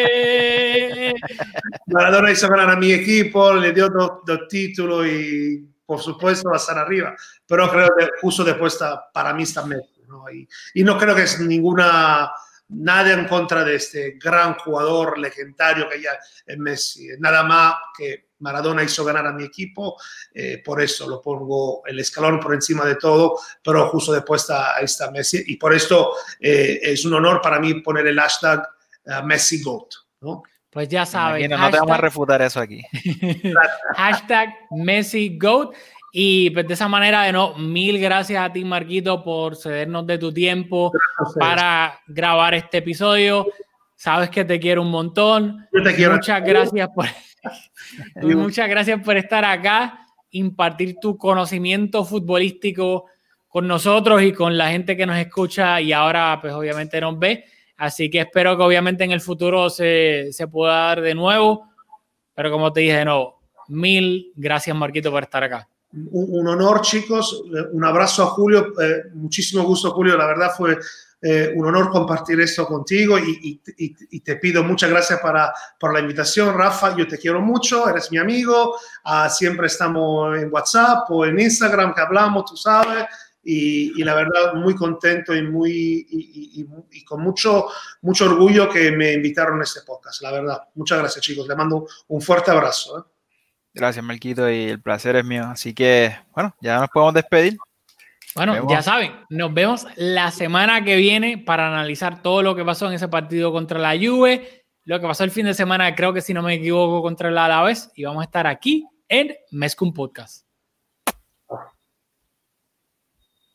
Maradona hizo ganar a mi equipo, le dio dos, dos títulos y por supuesto va a estar arriba, pero creo que justo después está, para mí está Messi. ¿no? Y, y no creo que es ninguna nada en contra de este gran jugador legendario que ya es Messi. Nada más que Maradona hizo ganar a mi equipo, eh, por eso lo pongo el escalón por encima de todo, pero justo después está, ahí está Messi y por esto eh, es un honor para mí poner el hashtag uh, Messi Goat. ¿no? Pues ya saben. no te vamos a refutar eso aquí. hashtag Messi Goat. Y pues de esa manera, de no, mil gracias a ti, Marquito, por cedernos de tu tiempo para grabar este episodio. Sabes que te quiero un montón. Yo te quiero. Muchas gracias por, muchas gracias por estar acá, impartir tu conocimiento futbolístico con nosotros y con la gente que nos escucha y ahora pues obviamente nos ve. Así que espero que obviamente en el futuro se, se pueda dar de nuevo. Pero como te dije de nuevo, mil gracias Marquito por estar acá un, un, honor, chicos. Un abrazo a Julio. Eh, muchísimo gusto, Julio. La verdad fue eh, un honor compartir esto contigo y, te pido muchas gracias para, por la invitación, Rafa. Yo te quiero mucho, eres mi amigo. Uh, siempre estamos en WhatsApp o en Instagram que hablamos, tú sabes. Y, la verdad muy contento y muy y, con mucho mucho orgullo que me invitaron a este podcast la verdad muchas gracias chicos le mando un fuerte abrazo ¿eh? gracias Marquito y el placer es mío así que bueno ya nos podemos despedir bueno vemos. ya saben nos vemos la semana que viene para analizar todo lo que pasó en ese partido contra la Juve lo que pasó el fin de semana creo que si no me equivoco contra la Alavés y vamos a estar aquí en Mezcum Podcast